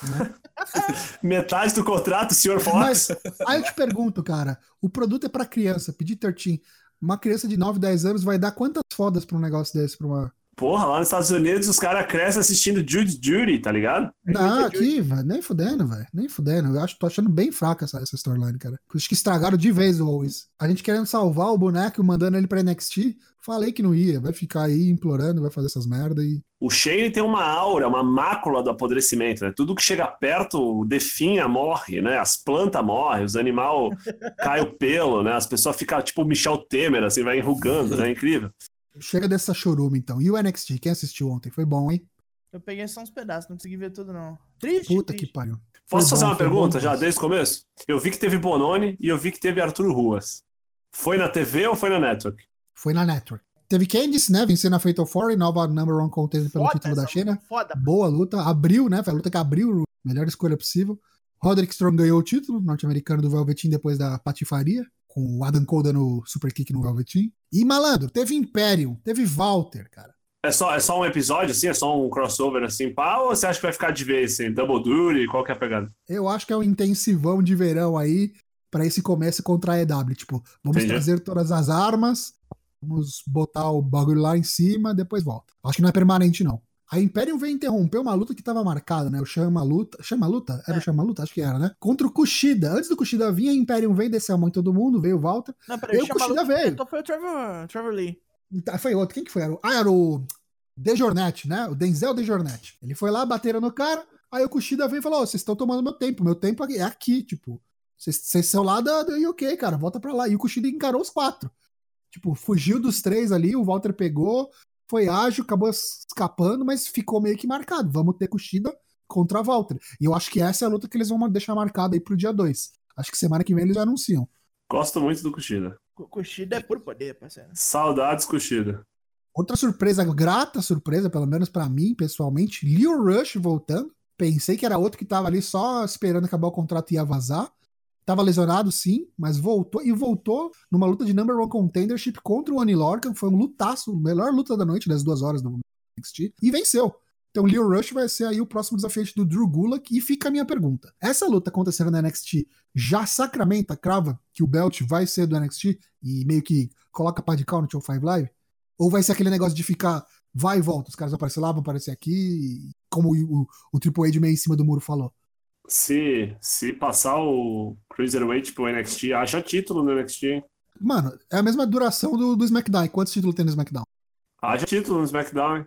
Metade do contrato, senhor Fox. Mas aí eu te pergunto, cara, o produto é para criança, pedir 13. Uma criança de 9, 10 anos vai dar quantas fodas pra um negócio desse pra uma Porra, lá nos Estados Unidos os caras crescem assistindo Judy Judy, tá ligado? Não, aqui, velho, nem fudendo, velho. Nem fudendo. Eu acho, tô achando bem fraca essa, essa storyline, cara. Acho que estragaram de vez o Owens. A gente querendo salvar o boneco, mandando ele pra NXT. Falei que não ia. Vai ficar aí implorando, vai fazer essas merda e. O Shane tem uma aura, uma mácula do apodrecimento, né? Tudo que chega perto definha, morre, né? As plantas morrem, os animais caem o pelo, né? As pessoas ficam tipo Michel Temer, assim, vai enrugando, né? Incrível. Chega dessa chorume, então. E o NXT? Quem assistiu ontem? Foi bom, hein? Eu peguei só uns pedaços, não consegui ver tudo, não. Triste. Puta triste. que pariu. Posso Foi fazer bom, uma pergunta bom, já desde o começo? Eu vi que teve Bononi e eu vi que teve Arthur Ruas. Foi na TV ou foi na Network? Foi na Network. Teve Candice, né? Vencendo a Fatal 4 e nova number one contender pelo Foda título da China. Foda. Boa luta. Abriu, né? Foi a luta que abriu. Melhor escolha possível. Roderick Strong ganhou o título norte-americano do Velveteen depois da patifaria. Com o Adam Cole dando super kick no Velveteen. E malandro, teve Imperium, teve Walter, cara. É só, é só um episódio, assim? É só um crossover, assim, pá? Ou você acha que vai ficar de vez, assim? Double Duty? Qual que é a pegada? Eu acho que é um intensivão de verão aí pra esse começo contra a EW. Tipo, vamos Entendi. trazer todas as armas, vamos botar o bagulho lá em cima, depois volta. Acho que não é permanente, não. A Imperium veio interromper uma luta que tava marcada, né? O Chama Luta. Chama Luta? Era É. o Chama Luta? Acho que era, né? Contra o Kushida. Antes do Kushida vir, a Imperium veio, desceu a mão em todo mundo, veio o Walter. Não, peraí, chama Kushida luta- veio. Então foi o Trevor, Trevor Lee. Ah, Foi outro. Quem que foi? Era o- Ah, era o Dejornet, né? O Denzel Dejornet. Ele foi lá, bateram no cara. Aí o Kushida veio e falou: Ó, vocês estão tomando meu tempo. Meu tempo é aqui, tipo. Vocês- Vocês são lá da, da UK, cara. Volta pra lá. E o Kushida encarou os quatro. Tipo, fugiu dos três ali. O Walter pegou. Foi ágil, acabou escapando, mas ficou meio que marcado. Vamos ter Kushida contra Walter. E eu acho que essa é a luta que eles vão deixar marcada aí pro dia 2. Acho que semana que vem eles já anunciam. Gosto muito do Kushida. O Kushida é puro poder, parceiro. Saudades, Kushida. Outra surpresa, grata surpresa, pelo menos pra mim, pessoalmente, Leo Rush voltando. Pensei que era outro que tava ali só esperando acabar o contrato e ia vazar. Tava lesionado, sim, mas voltou e voltou numa luta de number one contendership contra o Oni Lorcan. Foi um lutaço, melhor luta da noite, das duas horas do NXT, e venceu. Então, Leo Rush vai ser aí o próximo desafiante do Drew Gulak. E fica a minha pergunta: essa luta acontecendo na NXT já sacramenta, crava que o Belt vai ser do NXT e meio que coloca pá de cal no Show 5 Live? Ou vai ser aquele negócio de ficar vai e volta, os caras vão aparecer lá, vão aparecer aqui, como o, o, o Triple H meio em cima do muro falou. Se, se passar o Cruiserweight pro NXT, acha título no NXT. hein? Mano, é a mesma duração do, do SmackDown. Quantos títulos tem no SmackDown? Haja título no SmackDown, hein?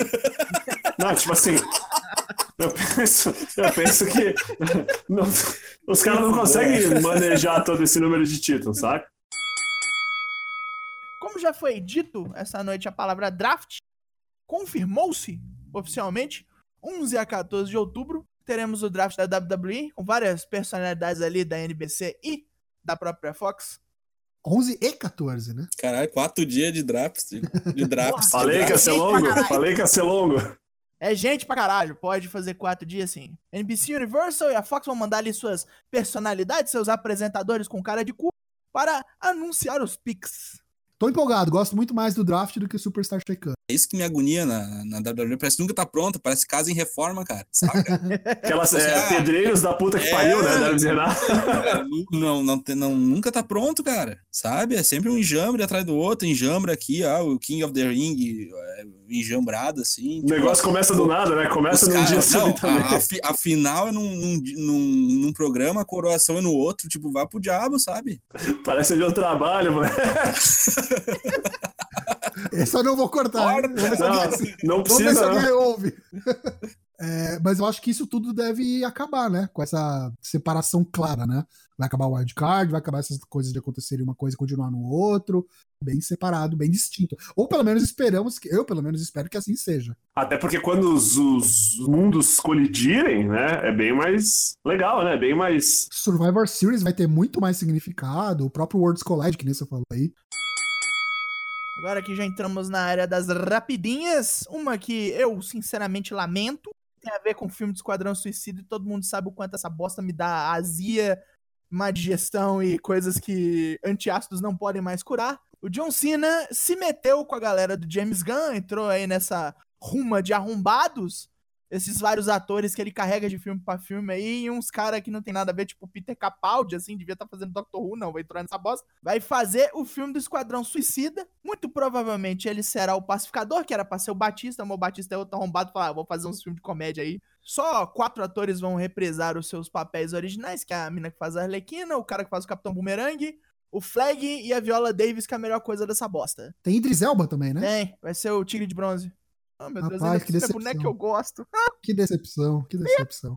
Não, tipo assim. Eu penso, eu penso que não- os caras não conseguem manejar todo esse número de títulos, saca? Como já foi dito essa noite a palavra draft, confirmou-se oficialmente 11 a 14 de outubro teremos o draft da WWE com várias personalidades ali da NBC e da própria Fox. 11 e 14, né? Caralho, quatro dias de draft. De, de draft. Falei que ia ser longo, falei que ia ser longo. É gente pra caralho, pode fazer quatro dias sim. NBC Universal e a Fox vão mandar ali suas personalidades, seus apresentadores com cara de cu, para anunciar os picks. Tô empolgado, gosto muito mais do draft do que o Superstar Shake É isso que me agonia na, na WWE. Parece que nunca tá pronto, parece casa em reforma, cara. Saca? Aquelas é, Ah, pedreiros da puta que é. pariu, né? Deve dizer nada. não, não, não, nunca tá pronto, cara. Sabe? É sempre um enjambre atrás do outro, enjambre aqui, ah, o King of the Ring, é, enjambrado, assim. O negócio começa do nada, né? Começa num dia não, subitamente. a, a, fi- a final é num, num, num, num programa, a coroação é no outro, tipo, vá pro diabo, sabe? Parece onde eu trabalho, mano. Eu não vou cortar. hein? Vamos Não, alguém- não Vamos ver se precisa, ouve. É, mas eu acho que isso tudo deve acabar, né? Com essa separação clara, né? Vai acabar o wildcard, vai acabar essas coisas de acontecerem uma coisa e continuar no outro, bem separado, bem distinto. Ou pelo menos esperamos que, eu pelo menos espero que assim seja. Até porque quando os, os mundos colidirem, né? É bem mais legal, né? Bem mais. Survivor Series vai ter muito mais significado, o próprio Worlds Collide, que nem você falou aí. Agora que já entramos na área das rapidinhas, uma que eu sinceramente lamento, tem a ver com o filme de Esquadrão Suicida e todo mundo sabe o quanto essa bosta me dá azia, má digestão e coisas que antiácidos não podem mais curar. O John Cena se meteu com a galera do James Gunn, entrou aí nessa ruma de arrombados esses vários atores que ele carrega de filme para filme aí, e uns caras que não tem nada a ver, tipo Peter Capaldi, assim, devia estar tá fazendo Doctor Who, não, vai entrar nessa bosta. Vai fazer o filme do Esquadrão Suicida. Muito provavelmente ele será o pacificador, que era pra ser o Batista, mas o Batista é outro arrombado, falar, ah, vou fazer uns filmes de comédia aí. Só quatro atores vão reprisar os seus papéis originais, que é a mina que faz a Arlequina, o cara que faz o Capitão Boomerang, o Flag e a Viola Davis, que é a melhor coisa dessa bosta. Tem Idris Elba também, né? Tem, vai ser o Tigre de Bronze. Oh, meu Rapaz, Deus, que decepção. boneco que eu gosto. que decepção, que decepção.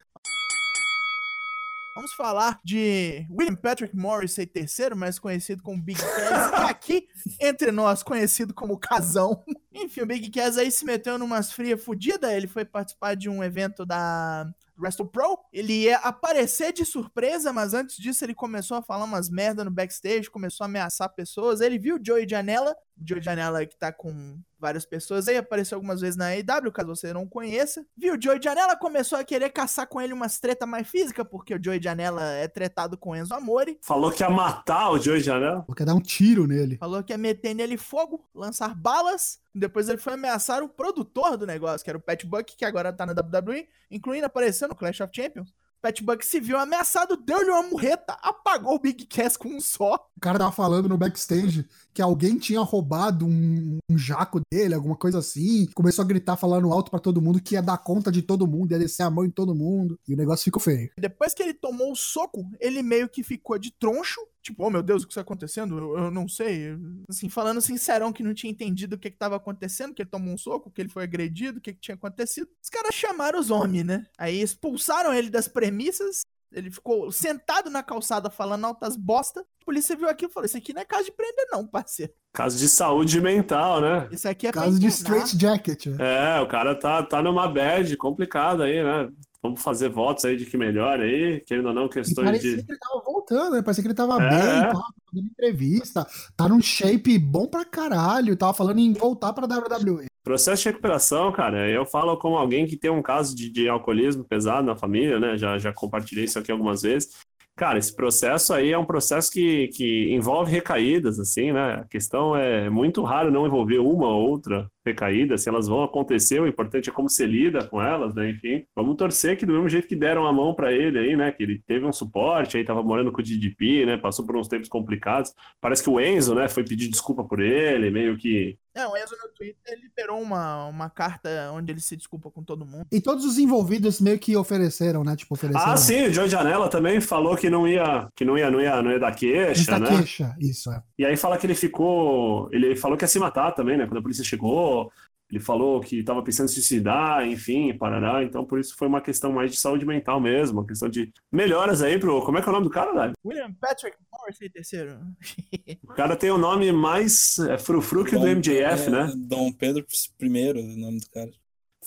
Vamos falar de William Patrick Morrissey III, mais conhecido como Big Cass, aqui entre nós conhecido como Casão. Enfim, o Big Cass aí se meteu numas frias fodidas, ele foi participar de um evento da Wrestle Pro. Ele ia aparecer de surpresa, mas antes disso ele começou a falar umas merda no backstage, começou a ameaçar pessoas. Ele viu o Joey Janela, o Joey Janela que tá com várias pessoas aí, apareceu algumas vezes na AEW, caso você não conheça. Viu, o Joey Janela começou a querer caçar com ele umas treta mais física, porque o Joey Janela é tretado com Enzo Amore. Falou que ia matar o Joey Janela. Falou que ia dar um tiro nele. Falou que ia meter nele fogo, lançar balas. Depois ele foi ameaçar o produtor do negócio, que era o Pat Buck, que agora tá na WWE, incluindo aparecendo no Clash of Champions. Pat Buck se viu ameaçado, deu-lhe uma murreta, apagou o Big Cass com um só. O cara tava falando no backstage que alguém tinha roubado um, um jaco dele, alguma coisa assim. Começou a gritar falando alto para todo mundo que ia dar conta de todo mundo, ia descer a mão em todo mundo. E o negócio ficou feio. Depois que ele tomou o soco, ele meio que ficou de troncho Tipo, oh meu Deus, o que está acontecendo? Eu, eu, não sei. Assim, falando sincerão que não tinha entendido o que estava acontecendo, que ele tomou um soco, que ele foi agredido, o que, que tinha acontecido. Os caras chamaram os homens, né? Aí expulsaram ele das premissas. Ele ficou sentado na calçada falando altas bosta. A polícia viu aquilo e falou: Isso aqui não é caso de prender, não, parceiro. Caso de saúde mental, né? Isso aqui é Caso de straight jacket. É, o cara tá, tá numa bad complicada aí, né? Vamos fazer votos aí de que melhor aí, querendo ou não, questões parecia de. que ele tava voltando, né? Parecia que ele tava é. bem, tava fazendo entrevista, tá num shape bom pra caralho, tava falando em voltar pra WWE. Processo de recuperação, cara, eu falo como alguém que tem um caso de, de alcoolismo pesado na família, né? Já, já compartilhei isso aqui algumas vezes. Cara, esse processo aí é um processo que, que envolve recaídas, assim, né? A questão é muito raro não envolver uma ou outra recaída, se elas vão acontecer, o importante é como você lida com elas, né? Enfim, vamos torcer que do mesmo jeito que deram a mão para ele aí, né? Que ele teve um suporte, aí tava morando com o DDP, né? Passou por uns tempos complicados. Parece que o Enzo, né? Foi pedir desculpa por ele, meio que é, o Enzo no Twitter liberou uma, uma carta onde ele se desculpa com todo mundo. E todos os envolvidos meio que ofereceram, né? Tipo, ofereceram. Ah, sim, o Joe Janela também falou que não ia, que não ia, não ia, não ia dar queixa, né? queixa, isso é. E aí fala que ele ficou, ele falou que ia se matar também, né? Quando a polícia chegou, ele falou que estava pensando em suicidar, enfim, parará. Então, por isso foi uma questão mais de saúde mental mesmo, uma questão de melhoras aí pro. Como é que é o nome do cara, Dali? William Patrick Morrissey terceiro. o cara tem o nome mais é, frufru que o do MJF, é, né? Dom Pedro I, o nome do cara.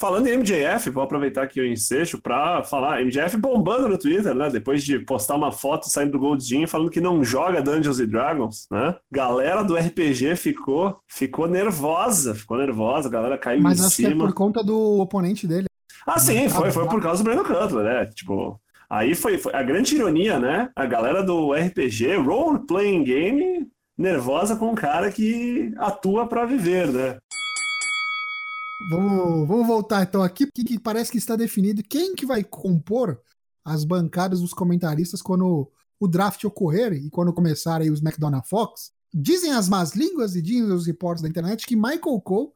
Falando em MJF, vou aproveitar aqui o ensejo para falar. MJF bombando no Twitter, né? Depois de postar uma foto saindo do Gold Gym falando que não joga Dungeons and Dragons, né? Galera do RPG ficou, ficou nervosa, ficou nervosa, a galera caiu Mas em acho cima. que é por conta do oponente dele. Ah, sim, foi, foi por causa do Breno Cutler, né? Tipo, aí foi, foi a grande ironia, né? A galera do RPG, Role Playing Game, nervosa com um cara que atua para viver, né? Vamos, vamos voltar então aqui, porque parece que está definido quem que vai compor as bancadas dos comentaristas quando o draft ocorrer e quando começar aí os McDonald Fox. Dizem as más línguas e dizem os reportes da internet que Michael Cole,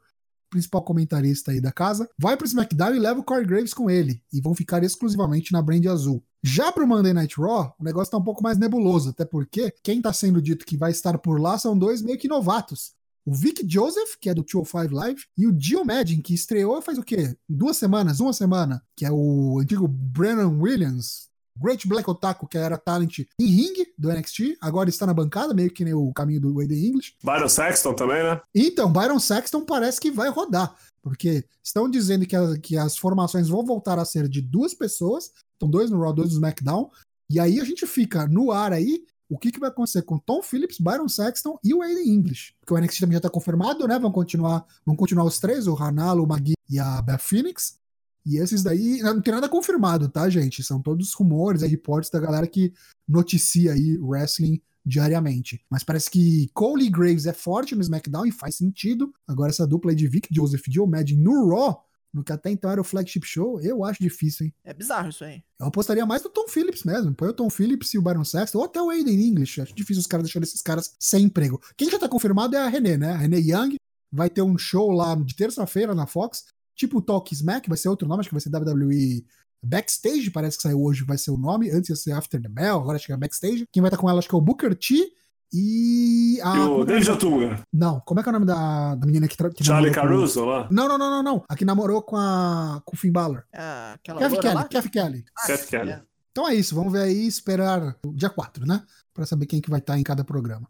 principal comentarista aí da casa, vai para o SmackDown e leva o Corey Graves com ele e vão ficar exclusivamente na brand azul. Já para o Monday Night Raw, o negócio está um pouco mais nebuloso, até porque quem está sendo dito que vai estar por lá são dois meio que novatos o Vic Joseph, que é do 205 Live, e o Dio Madden, que estreou faz o quê? Duas semanas, uma semana, que é o antigo Brennan Williams, Great Black Otaku, que era talent em ring do NXT, agora está na bancada, meio que nem o caminho do Wade English. Byron Saxton também, né? Então, Byron Saxton parece que vai rodar, porque estão dizendo que, a, que as formações vão voltar a ser de duas pessoas, então dois no Raw, dois no SmackDown, e aí a gente fica no ar aí o que, que vai acontecer com Tom Phillips, Byron Saxton e o Aiden English. Porque o NXT também já tá confirmado, né? Vão continuar, vão continuar os três, o Hanalo, o Magui e a Beth Phoenix. E esses daí não tem nada confirmado, tá, gente? São todos rumores, é, reportes da galera que noticia aí wrestling diariamente. Mas parece que Cole Graves é forte no SmackDown e faz sentido. Agora essa dupla aí de Vic Joseph e Joe Madden no Raw, no que até então era o flagship show, eu acho difícil, hein? É bizarro isso aí. Eu apostaria mais no Tom Phillips mesmo. Põe o Tom Phillips e o Byron Sexton, ou até o Aiden English. Acho difícil os caras deixarem esses caras sem emprego. Quem já tá confirmado é a René, né? A René Young vai ter um show lá de terça-feira na Fox, tipo o Talk Smack, vai ser outro nome, acho que vai ser WWE Backstage, parece que saiu hoje, vai ser o nome. Antes ia ser After the Bell, agora acho que é Backstage. Quem vai estar com ela acho que é o Booker T e a. E o David Otunga. Não, como é que é o nome da, da menina que, tra... que Charlie Caruso lá? Não, não, não, não, não. A que namorou com a com o Finn Balor. É, aquela Kathy loura Kelly, lá? Kathy Kelly. Ah, Seth Kelly. é. Então é isso, vamos ver aí, esperar o dia 4, né? Pra saber quem que vai estar em cada programa.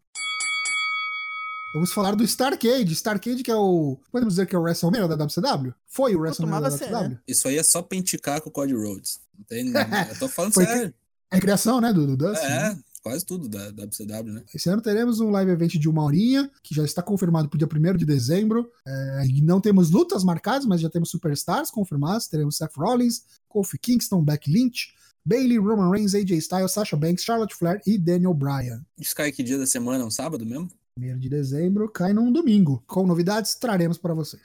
Vamos falar do Starcade. Starcade que é o... Podemos dizer que é o WrestleMania da WCW? Foi o WrestleMania da Costumava ser, WCW? né? Isso aí é só pra indicar com o Cody Rhodes. Não tem, eu tô falando sério. É a criação, né, do, do Dustin, né? É, quase tudo da, da WCW, né? Esse ano teremos um live event de uma horinha, que já está confirmado para o dia 1 de dezembro. É, e não temos lutas marcadas, mas já temos superstars confirmados. Teremos Seth Rollins, Kofi Kingston, Becky Lynch, Bailey, Roman Reigns, AJ Styles, Sasha Banks, Charlotte Flair e Daniel Bryan. Isso cai que dia da semana? Um sábado mesmo? 1 de dezembro cai num domingo. Com novidades, traremos para vocês.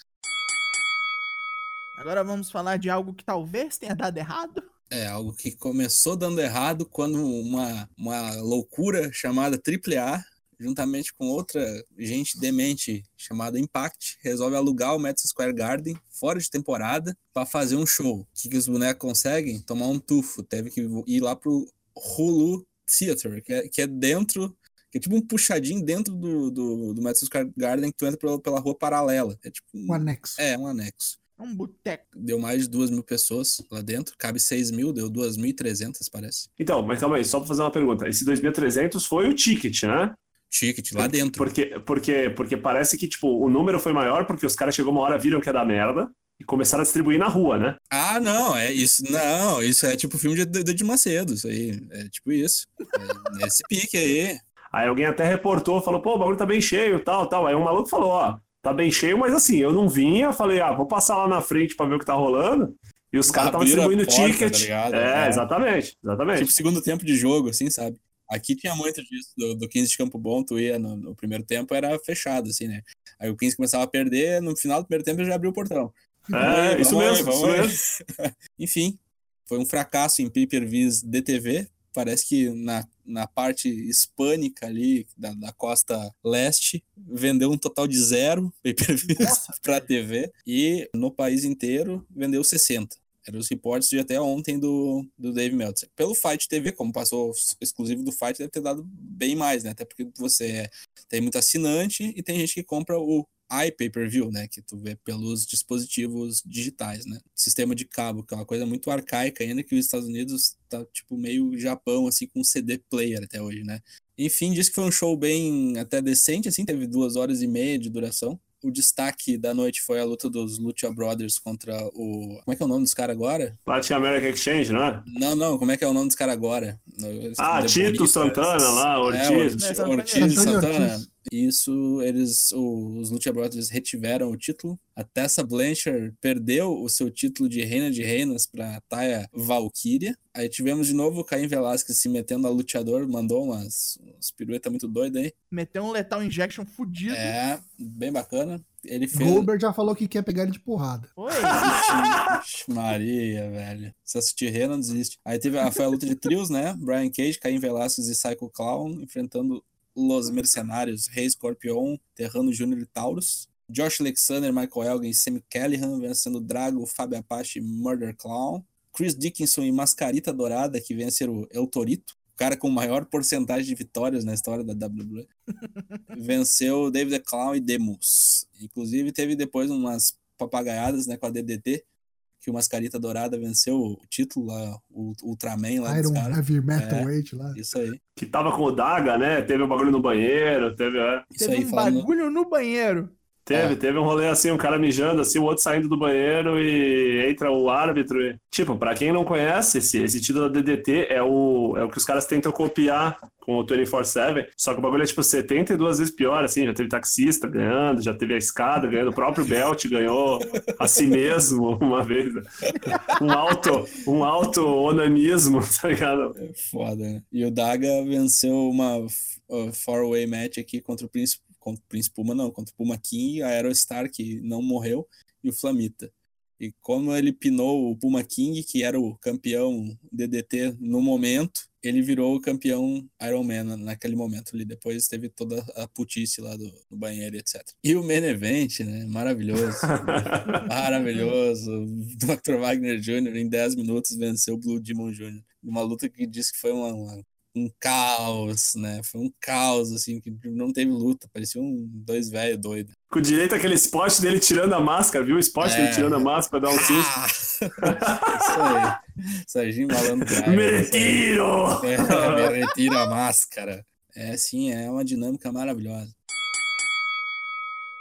Agora vamos falar de algo que talvez tenha dado errado. É, algo que começou dando errado quando uma, uma loucura chamada AAA, juntamente com outra gente demente chamada Impact, resolve alugar o Madison Square Garden fora de temporada para fazer um show. O que, que os bonecos conseguem? Tomar um tufo. Teve que ir lá pro Hulu Theater, que é, que é dentro que é tipo um puxadinho dentro do, do, do Madison Square Garden que tu entra pela, pela rua paralela. É tipo Um anexo. É, um anexo. É um boteco. Deu mais de duas mil pessoas lá dentro. Cabe 6 mil, deu 2.300, parece. Então, mas calma aí, só pra fazer uma pergunta. Esse 2.300 foi o ticket, né? Ticket lá dentro. Porque, porque, porque parece que, tipo, o número foi maior porque os caras chegou uma hora, viram que ia dar merda e começaram a distribuir na rua, né? Ah, não, é isso. Não, isso é tipo filme de, de, de Macedo, isso aí. É tipo isso. É nesse pique aí. Aí alguém até reportou, falou, pô, o bagulho tá bem cheio, tal, tal. Aí um maluco falou, ó, tá bem cheio, mas assim, eu não vinha, falei, ah, vou passar lá na frente pra ver o que tá rolando. E os caras estavam distribuindo porta, ticket. tá ligado? é, É. exatamente, exatamente. Tipo segundo tempo de jogo, assim, sabe? Aqui tinha muito disso, do, do 15 de Campo Bom, tu ia no, no primeiro tempo, era fechado, assim, né? Aí o 15 começava a perder, no final do primeiro tempo ele já abriu o portão. É, aí, isso aí, mesmo, vamos isso aí. mesmo. Enfim, foi um fracasso em pay-per-views DTV. Parece que na, na parte hispânica ali, da, da costa leste, vendeu um total de zero pay-per-views para TV. E no país inteiro, vendeu 60. Eram os reportes de até ontem do, do Dave Meltzer. Pelo Fight TV, como passou exclusivo do Fight, deve ter dado bem mais, né? Até porque você é- tem muito assinante e tem gente que compra o iPay-per-view, né? Que tu vê pelos dispositivos digitais, né? Sistema de cabo, que é uma coisa muito arcaica ainda, que os Estados Unidos tá tipo meio Japão, assim, com CD player até hoje, né? Enfim, disse que foi um show bem até decente, assim, teve duas horas e meia de duração. O destaque da noite foi a luta dos Lucha Brothers contra o. Como é que é o nome dos caras agora? Latin American Exchange, não é? Não, não, como é que é o nome dos caras agora? Ah, Tito. Santana lá, É, Ortiz. Ortiz, É, Ortiz e Santana Santana. Ortiz. Isso, eles, os Lucha Brothers retiveram o título. A Tessa Blanchard perdeu o seu título de Reina de Reinas para Taya Valkyria. Aí tivemos de novo o Caim Velasquez se metendo a luteador, mandou umas, umas piruetas muito doidas aí. Meteu um Lethal Injection fudido. É, bem bacana. Ele fez. Goldberg já falou que quer pegar ele de porrada. Ixi, Maria, velho. Se assistir Rê, não desiste. Aí teve a, foi a luta de trios, né? Brian Cage, Caim Velasquez e Psycho Clown enfrentando Los Mercenários, Rei Scorpion, Terrano Júnior e Taurus. Josh Alexander, Michael Elgin e Sammy Callahan vencendo Drago, Fábio Apache e Murder Clown. Chris Dickinson e Mascarita Dourada, que venceram El Torito. O cara com maior porcentagem de vitórias na história da WWE. Venceu David the Clown e Demus. Inclusive, teve depois umas papagaiadas né, com a DDT, que o Mascarita Dourada venceu o título lá, o Ultraman lá Iron. Heavy Metal É. Weight lá. Isso aí. Que tava com o Daga, né? Teve um bagulho no banheiro, teve. É. Isso Teve aí, um falando, bagulho no banheiro. Teve, É. teve um rolê assim, um cara mijando, assim, o outro saindo do banheiro e entra o árbitro. e- Tipo, pra quem não conhece, esse, esse título da DDT é o, é o que os caras tentam copiar com o 24-7, só que o bagulho é tipo 72 vezes pior, assim, já teve taxista ganhando, já teve a escada ganhando, o próprio Belt ganhou a si mesmo uma vez. Um auto, um auto onanismo, tá ligado? É foda, né? E o Daga venceu uma uh, four-way match aqui contra o Príncipe, contra o Príncipe Puma, não, contra o Puma King, a Aerostar, que não morreu, e o Flamita. E como ele pinou o Puma King, que era o campeão DDT no momento, ele virou o campeão Ironman na- naquele momento ali. Depois teve toda a putice lá do, do banheiro, etc. E o main event, né? Maravilhoso. Maravilhoso. Dr. Wagner Jr. em 10 minutos venceu o Blue Demon Jr. Uma luta que disse que foi uma- uma- um caos, né? Foi um caos, assim, que não teve luta. Parecia um dois velhos doidos. Com direito àquele spot dele tirando a máscara, viu? O spot É. dele tirando a máscara pra dar um susto. Isso aí. Serginho Malandro Me retiro! É, me retira a máscara. É, sim, é uma dinâmica maravilhosa.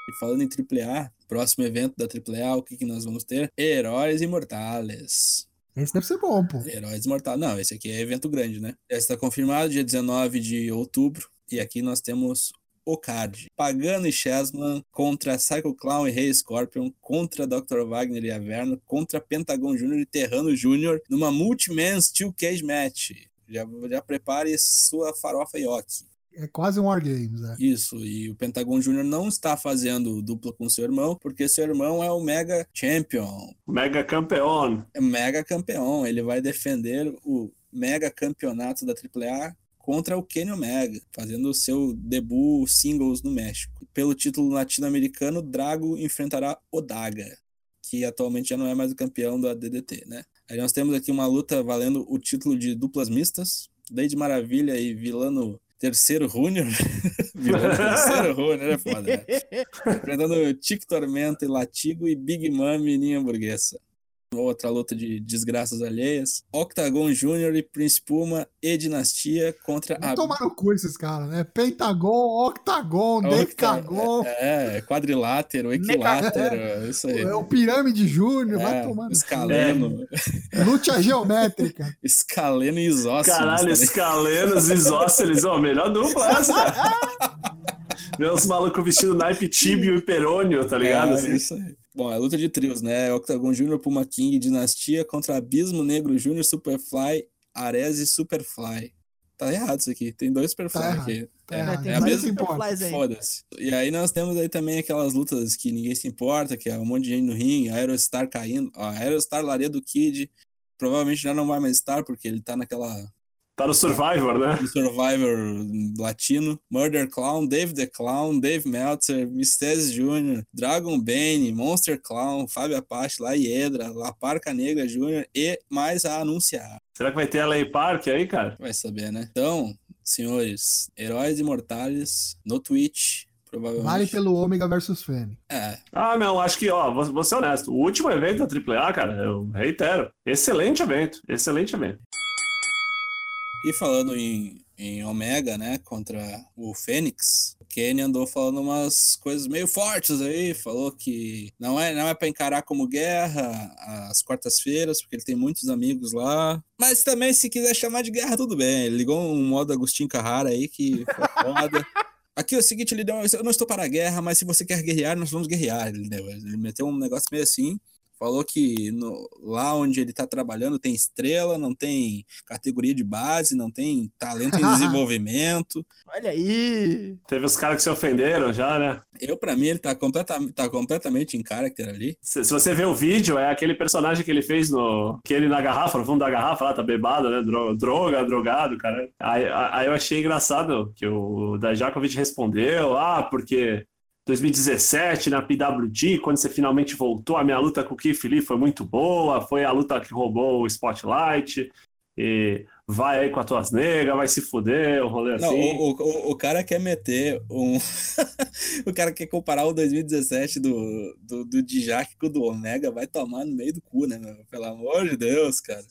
E falando em AAA, próximo evento da AAA, o que, que nós vamos ter? Heróis Imortais. Esse deve ser bom, pô. Heróis Imortais. Não, esse aqui é evento grande, né? Já está confirmado, dia 19 de outubro. E aqui nós temos o card. Pagano e Chessman contra Psycho Clown e Rei Scorpion, contra Dr. Wagner e Averno, contra Pentagon Jr. e Terrano Jr. numa Multi-Man Steel Cage Match. Já, já prepare sua farofa Yoki. É quase um Wargames, né? Isso, e o Pentagon Jr. não está fazendo dupla com seu irmão, porque seu irmão é o Mega Champion. Mega campeão. é mega campeão. Ele vai defender o mega campeonato da AAA contra o Kenny Omega, fazendo o seu debut singles no México. Pelo título latino-americano, Drago enfrentará Odaga, que atualmente já não é mais o campeão da DDT, né? Aí nós temos aqui uma luta valendo o título de duplas mistas, Lady Maravilha e Vilano Terceiro Júnior. Terceiro Júnior, é foda, né? Enfrentando Tic Tormenta e Latigo e Big Mom Ninha Hamburguesa. Outra luta de desgraças alheias. Octagon Júnior e Prince Puma e Dinastia contra Vai a. tomar no cu esses caras, né? Pentagon, Octagon, Octa- Decagon, É, quadrilátero, equilátero, isso aí. é o Pirâmide Júnior, vai É, no cu. escaleno, Luta geométrica. escaleno e isósceles. Caralho, tá escalenos, isósceles, ó, melhor dupla essa. Vê os malucos vestindo naipe tíbio e perônio, tá ligado? É, assim? isso aí. Bom, é luta de trios, né? Octagon Júnior, Puma King, Dinastia contra Abismo Negro Júnior, Superfly, Ares e Superfly. Tá errado isso aqui. Tem dois Superfly Tá aqui. Tá É, errado. é a mesma. Foda-se. E aí nós temos aí também aquelas lutas que ninguém se importa, que é um monte de gente no ringue, Aerostar caindo. Ó, Aerostar Laredo Kid provavelmente já não vai mais estar, porque ele tá naquela Tá no Survivor, né? do Survivor latino, Murder Clown, Dave the Clown, Dave Meltzer, Mistez Jr., Dragon Bane, Monster Clown, Fábio Apache, La Hiedra, La Parca Negra Jr. e mais a anunciar. Será que vai ter LA Park aí, cara? Vai saber, né? Então, senhores, Heróis Imortais no Twitch, provavelmente. Vale pelo Ômega versus Fênix. É, Ah, não, acho que, ó, vou, vou ser honesto. O último evento da AAA, cara, eu reitero. Excelente evento, excelente evento. E falando em, em Omega, né, contra o Fênix, o Kenny andou falando umas coisas meio fortes aí, falou que não é, não é para encarar como guerra às quartas-feiras, porque ele tem muitos amigos lá. Mas também, se quiser chamar de guerra, tudo bem. Ele ligou um modo Agostinho Carrara aí que foi foda. Aqui é o seguinte, ele deu, eu não estou para a guerra, mas se você quer guerrear, nós vamos guerrear. Ele, deu- ele meteu um negócio meio assim. Falou que no- lá onde ele tá trabalhando tem estrela, não tem categoria de base, não tem talento em desenvolvimento. Olha aí. Teve os caras que se ofenderam já, né? Eu, pra mim, ele tá, completa, tá completamente em character ali. Se, se você ver o vídeo, é aquele personagem que ele fez no. Que ele na garrafa, no fundo da garrafa lá, tá bebado, né? Dro- Droga, drogado, cara. Aí, aí eu achei engraçado que o Dajakovic respondeu: ah, porque 2017 na PWG, quando você finalmente voltou, a minha luta com o Keith Lee foi muito boa, foi a luta que roubou o Spotlight. E vai aí com as tuas negras, vai se fuder, o rolê Não, assim. o, o, o cara quer meter um. o cara quer comparar o 2017 do, do, do Dijak com o do Omega, vai tomar no meio do cu, né, meu? Pelo amor de Deus, cara.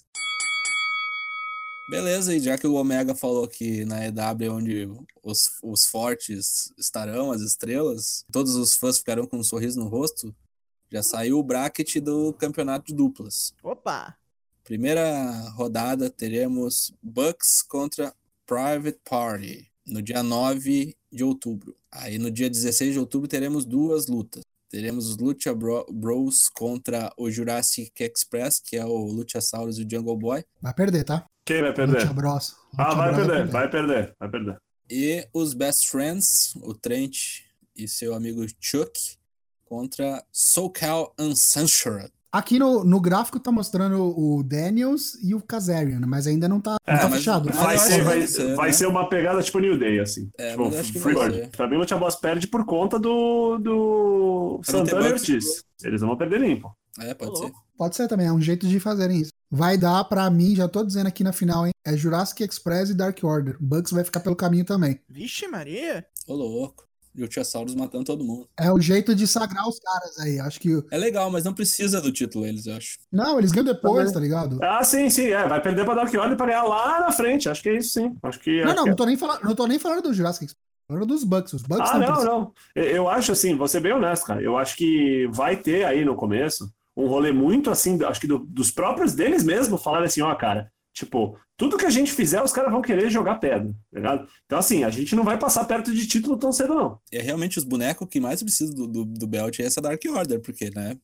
Beleza, e já que o Omega falou que na EW é onde os, os fortes estarão, as estrelas, todos os fãs ficarão com um sorriso no rosto, já saiu o bracket do campeonato de duplas. Opa! Primeira rodada teremos Bucks contra Private Party no dia 9 de outubro. Aí no dia 16 de outubro teremos duas lutas. Teremos os Lucha Bro Bros contra o Jurassic Express, que é o Luchasaurus e o Jungle Boy. Vai perder, tá? Quem vai perder? Bros. Ah, vai perder, vai perder, vai perder. E os Best Friends, o Trent e seu amigo Chuck, contra SoCal Uncensored. Aqui no, no gráfico tá mostrando o Daniels e o Kazarian, mas ainda não tá, não É, tá mas- fechado. mas- Vai, ser, vai, ser, vai né? ser uma pegada tipo New Day, assim. É, tipo, acho que vai. Pra mim, o Lucha Boss perde por conta do, do não Santana e. Ortiz. Eles não vão perder limpo. É, pode Ô, ser. Pode ser também, é um jeito de fazerem isso. Vai dar pra mim, já tô dizendo aqui na final, hein? É Jurassic Express e Dark Order. O Bucks vai ficar pelo caminho também. Vixe, Maria. Ô, louco. E o Luchasaurus matando todo mundo. É o jeito de sagrar os caras aí. Acho que. É legal, mas não precisa do título eles, eu acho. Não, eles ganham depois, Também. tá ligado? Ah, sim, sim. É, vai perder pra Dark Order pra ganhar lá na frente. Acho que é isso, sim. Acho que. Não, acho não, que- não tô nem falando, não tô nem falando do Jurassic Express. Falando dos Bucks. Os Bucks Ah, não não, Eu acho assim, vou ser bem honesto, cara. Eu acho que vai ter aí no começo um rolê muito assim, acho que do- dos próprios deles mesmo falarem assim, ó, cara, tipo, tudo que a gente fizer, os caras vão querer jogar pedra, tá ligado? Então, assim, a gente não vai passar perto de título tão cedo, não. E é realmente os bonecos que mais precisam do, do, do Belt é essa Dark Order, porque, né?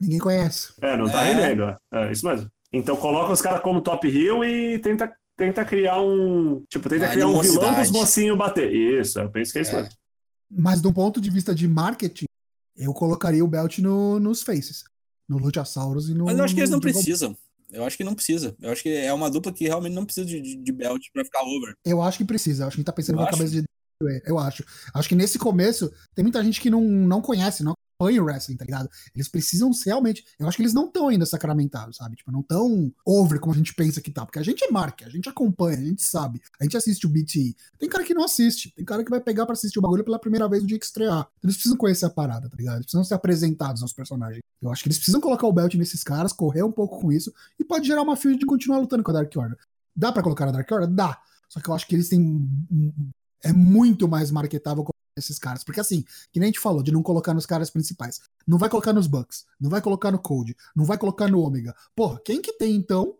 Ninguém conhece. É, não tá É. rendendo, é. É isso mesmo. Então coloca os caras como top heel e tenta, tenta criar um. Tipo, tenta Uma criar um vilão dos mocinhos bater. Isso, eu penso que é isso É. mesmo. Mas do ponto de vista de marketing, eu colocaria o Belt no, nos Faces. No Luchasaurus e no. Mas eu acho que eles não precisam. Eu acho que não precisa. Eu acho que é uma dupla que realmente não precisa de, de, de Belt pra ficar over. Eu acho que precisa. Eu acho que a gente tá pensando Eu com a acho. cabeça de. Eu acho. Acho que nesse começo, tem muita gente que não, não conhece, não acompanha o wrestling, tá ligado? Eles precisam realmente. Eu acho que eles não estão ainda sacramentados, sabe? Tipo, não tão over como a gente pensa que tá. Porque a gente é marca, a gente acompanha, a gente sabe. A gente assiste o BTE. Tem cara que não assiste. Tem cara que vai pegar pra assistir o bagulho pela primeira vez no dia que estrear. Então, eles precisam conhecer a parada, tá ligado? Eles precisam ser apresentados aos personagens. Eu acho que eles precisam colocar o belt nesses caras, correr um pouco com isso. E pode gerar uma field de continuar lutando com a Dark Order. Dá pra colocar a Dark Order? Dá. Só que eu acho que eles têm. É muito mais marketável esses caras. Porque assim, que nem a gente falou, de não colocar nos caras principais. Não vai colocar nos Bucks. Não vai colocar no Code. Não vai colocar no Omega. Porra, quem que tem então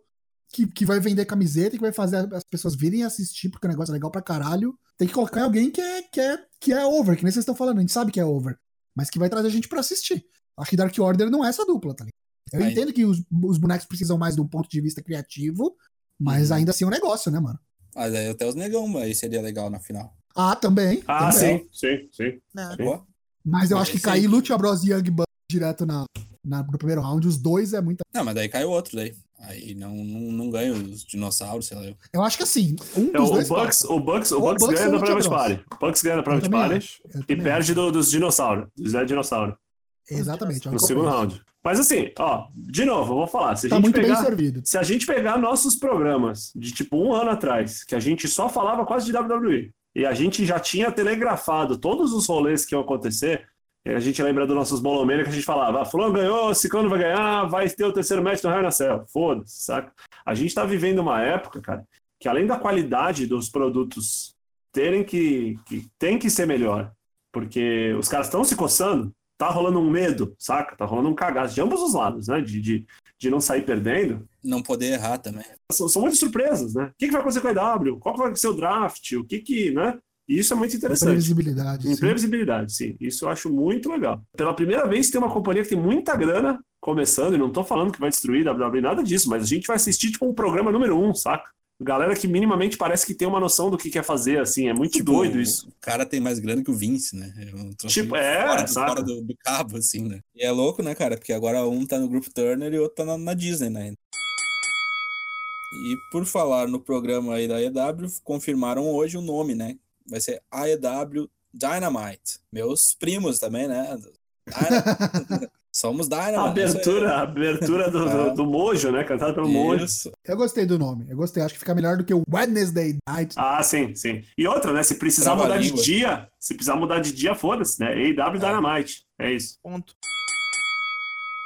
que, que vai vender camiseta e que vai fazer as pessoas virem assistir porque o negócio é legal pra caralho? Tem que colocar alguém que é, que é, que é over, que nem vocês estão falando. A gente sabe que é over. Mas que vai trazer gente pra assistir. Acho que Dark Order não é essa dupla, tá ligado? Eu Aí- entendo que os, os bonecos precisam mais de um ponto de vista criativo, mas Uhum. ainda assim é um negócio, né, mano? Mas aí até os negão aí seria legal na final. Ah, também. Ah, também. sim, sim, sim. Pô, Mas eu É acho que cair Lucha Bros e Young Bucks direto na, na- no primeiro round, os dois é muita. Não, mas daí cai o outro daí. Aí não, não, não ganha os dinossauros, sei lá. eu. Eu acho que assim, um É, dos o, dois. Bucks, passa. o Bucks, o Ou Bucks Bucks ganha da Private. Party. O Bucks ganha da Private Party e perde do- dos dinossauros, do Zé Dinossauro, Exatamente. é o no segundo round. Mas assim, ó, de novo, eu vou falar. Se a Tá gente muito pegar. bem servido. Se a gente pegar nossos programas de tipo um ano atrás, que a gente só falava quase de WWE, e a gente já tinha telegrafado todos os rolês que iam acontecer, a gente lembra dos nossos bolomênios que a gente falava, ah, fulano ganhou, Ciclano vai ganhar, vai ter o terceiro match no Hell in a Cell. Foda-se, saca? A gente tá vivendo uma época, cara, que além da qualidade dos produtos terem que, que tem que ser melhor, porque os caras estão se coçando, tá rolando um medo, saca? Tá rolando um cagaço de ambos os lados, né? De, de, de não sair perdendo Não poder errar também. são, são muitas surpresas, né? O que, que vai acontecer com a EW? Qual vai ser o draft? O que que, né? E isso é muito interessante. Previsibilidade. sim. Imprevisibilidade, sim. Isso eu acho muito legal. Pela primeira vez tem uma companhia que tem muita grana começando, e não tô falando que vai destruir a WWE, nada disso, mas a gente vai assistir tipo um programa número um, saca? Galera que minimamente parece que tem uma noção do que quer fazer, assim, é muito Tipo, doido isso. O cara tem mais grana que o Vince, né? É um Tipo, é, fora, do, fora do, do cabo, assim, né? E é louco, né, cara? Porque agora um tá no Grupo Turner e o outro tá na, na Disney, né? E por falar no programa aí da EW, confirmaram hoje o nome, né? Vai ser AEW Dynamite. Meus primos também, né? Dyna- Somos Dynamite. É abertura, abertura do, do, É. do Mojo, né? Cantado pelo Mojo. Isso. Eu gostei do nome. Eu gostei. Acho que fica melhor do que o Wednesday Night. Ah, sim, sim. E outra, né? Se precisar Trava mudar de dia, se precisar mudar de dia, foda-se, né? AEW Dynamite. É isso. Ponto.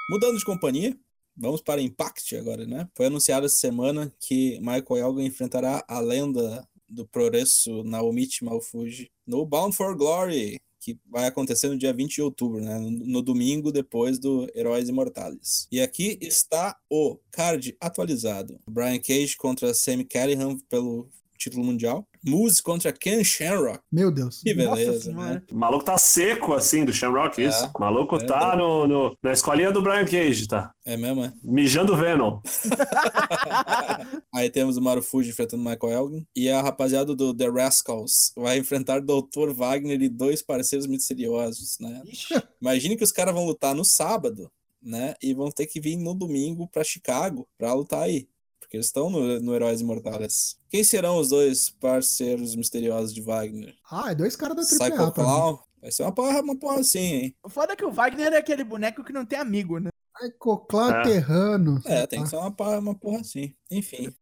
Mudando de companhia, Vamos para Impact agora, né? Foi anunciado essa semana que Michael Elgin enfrentará a lenda do Progresso Naomichi Malfuji no Bound for Glory, que vai acontecer no dia 20 de outubro, né? No, domingo depois do Heróis Imortais. E aqui está o card atualizado. Brian Cage contra Sammy Callahan pelo título mundial. Moose contra Ken Shamrock. Meu Deus. Que beleza, né? O maluco tá seco, assim, do Shamrock, É, isso. O maluco é, tá é. no, no- na escolinha do Brian Cage, tá? É mesmo, é? Mijando Venom. Aí temos o Marufuji enfrentando Michael Elgin. E a rapaziada do The Rascals vai enfrentar Dr. Wagner e dois parceiros misteriosos, né? Ixi, Imagine que os caras vão lutar no sábado, né? E vão ter que vir no domingo pra Chicago pra lutar aí. Porque eles estão no, no Heróis Imortais. Quem serão os dois parceiros misteriosos de Wagner? Ah, é dois caras da Psycho AAA mim. Clown? Vai ser uma porra, uma porra assim, hein? o foda é que o Wagner é aquele boneco que não tem amigo, né? Psycho Clown É. Terrano. É, tem que ser uma porra, uma porra assim. Enfim.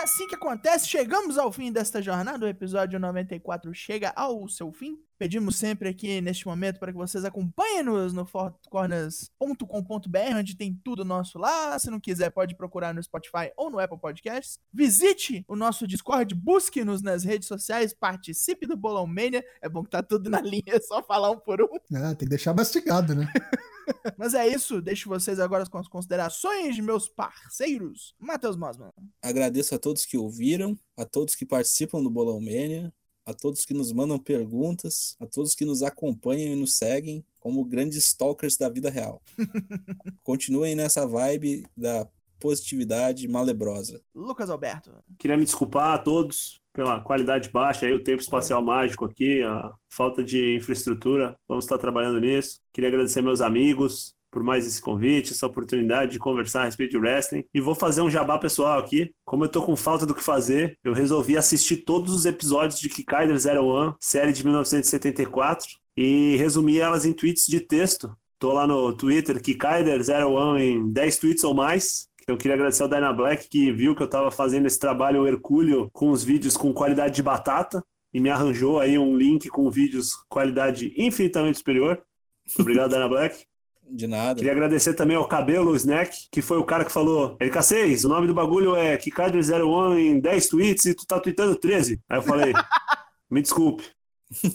É assim que acontece. Chegamos ao fim desta jornada. O episódio 94 chega ao seu fim. Pedimos sempre aqui neste momento para que vocês acompanhem-nos no fortcorners.com.br, onde tem tudo nosso lá. Se não quiser, pode procurar no Spotify ou no Apple Podcasts. Visite o nosso Discord, busque-nos nas redes sociais, participe do Bolão Mania. É bom que tá tudo na linha, é só falar um por um. É, tem que deixar mastigado, né? Mas é isso, deixo vocês agora com as considerações de meus parceiros. Matheus Mosman. Agradeço a todos que ouviram, a todos que participam do Bolão Mania, a todos que nos mandam perguntas, a todos que nos acompanham e nos seguem como grandes stalkers da vida real. Continuem nessa vibe da positividade malebrosa. Lucas Alberto. Queria me desculpar a todos pela qualidade baixa aí, o tempo espacial mágico aqui, a falta de infraestrutura. Vamos estar trabalhando nisso. Queria agradecer meus amigos por mais esse convite, essa oportunidade de conversar a respeito de wrestling. E vou fazer um jabá pessoal aqui. Como eu tô com falta do que fazer, eu resolvi assistir todos os episódios de Kikaider Zero One, série de 1974, e resumir elas em tweets de texto. Tô lá no Twitter, Kikaider Zero One em 10 tweets ou mais. Eu queria agradecer ao Dyna Black que viu que eu estava fazendo esse trabalho hercúleo com os vídeos com qualidade de batata e me arranjou aí um link com vídeos qualidade infinitamente superior. Muito obrigado, Dyna Black. De nada. Queria agradecer também ao Cabelo Snack, que foi o cara que falou: LK6, o nome do bagulho é Kikader01 em 10 tweets e tu tá tweetando 13. Aí eu falei: me desculpe.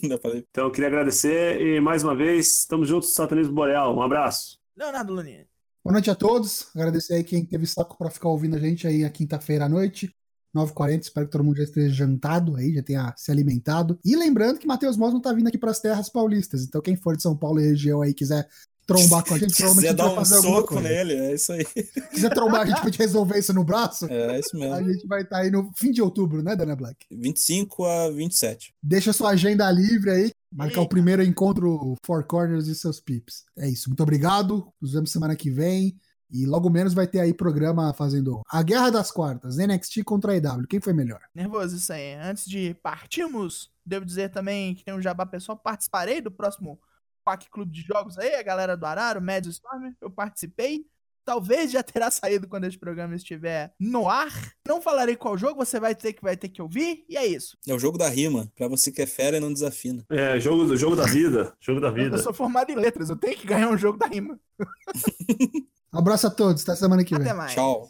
Então eu queria agradecer e mais uma vez, estamos juntos, Satanismo Boreal. Um abraço. Leonardo Lunin. Boa noite a todos. Agradecer aí quem teve saco pra ficar ouvindo a gente aí a quinta-feira à noite. 9h40, espero que todo mundo já esteja jantado aí, já tenha se alimentado. E lembrando que Matheus Mosman tá vindo aqui pras terras paulistas. Então, quem for de São Paulo e região aí quiser trombar com a gente, se provavelmente a quiser dar um soco coisa. nele, é isso aí. quiser trombar a gente pra gente resolver isso no braço, É isso a mesmo. gente vai estar aí no fim de outubro, né, Dana Black? 25 a 27. Deixa sua agenda livre aí. Marcar o Eita. primeiro encontro Four Corners e seus pips. É isso. Muito obrigado. Nos vemos semana que vem. E logo menos vai ter aí programa fazendo a Guerra das Quartas, NXT contra a EW. Quem foi melhor? Nervoso isso aí. Antes de partirmos, devo dizer também que tem um jabá pessoal. Participarei do próximo Pac Clube de Jogos aí, a galera do Araro, Médio Storm. Eu participei. Talvez já terá saído quando este programa estiver no ar. Não falarei qual jogo, você vai ter que vai ter que ouvir. E é isso. É o jogo da rima, pra você que é fera e não desafina. É, jogo, do- jogo da vida. Jogo da Eu, vida. eu sou formado em letras, eu tenho que ganhar um jogo da rima. Abraço a todos. Até semana que vem. Até mais. Tchau.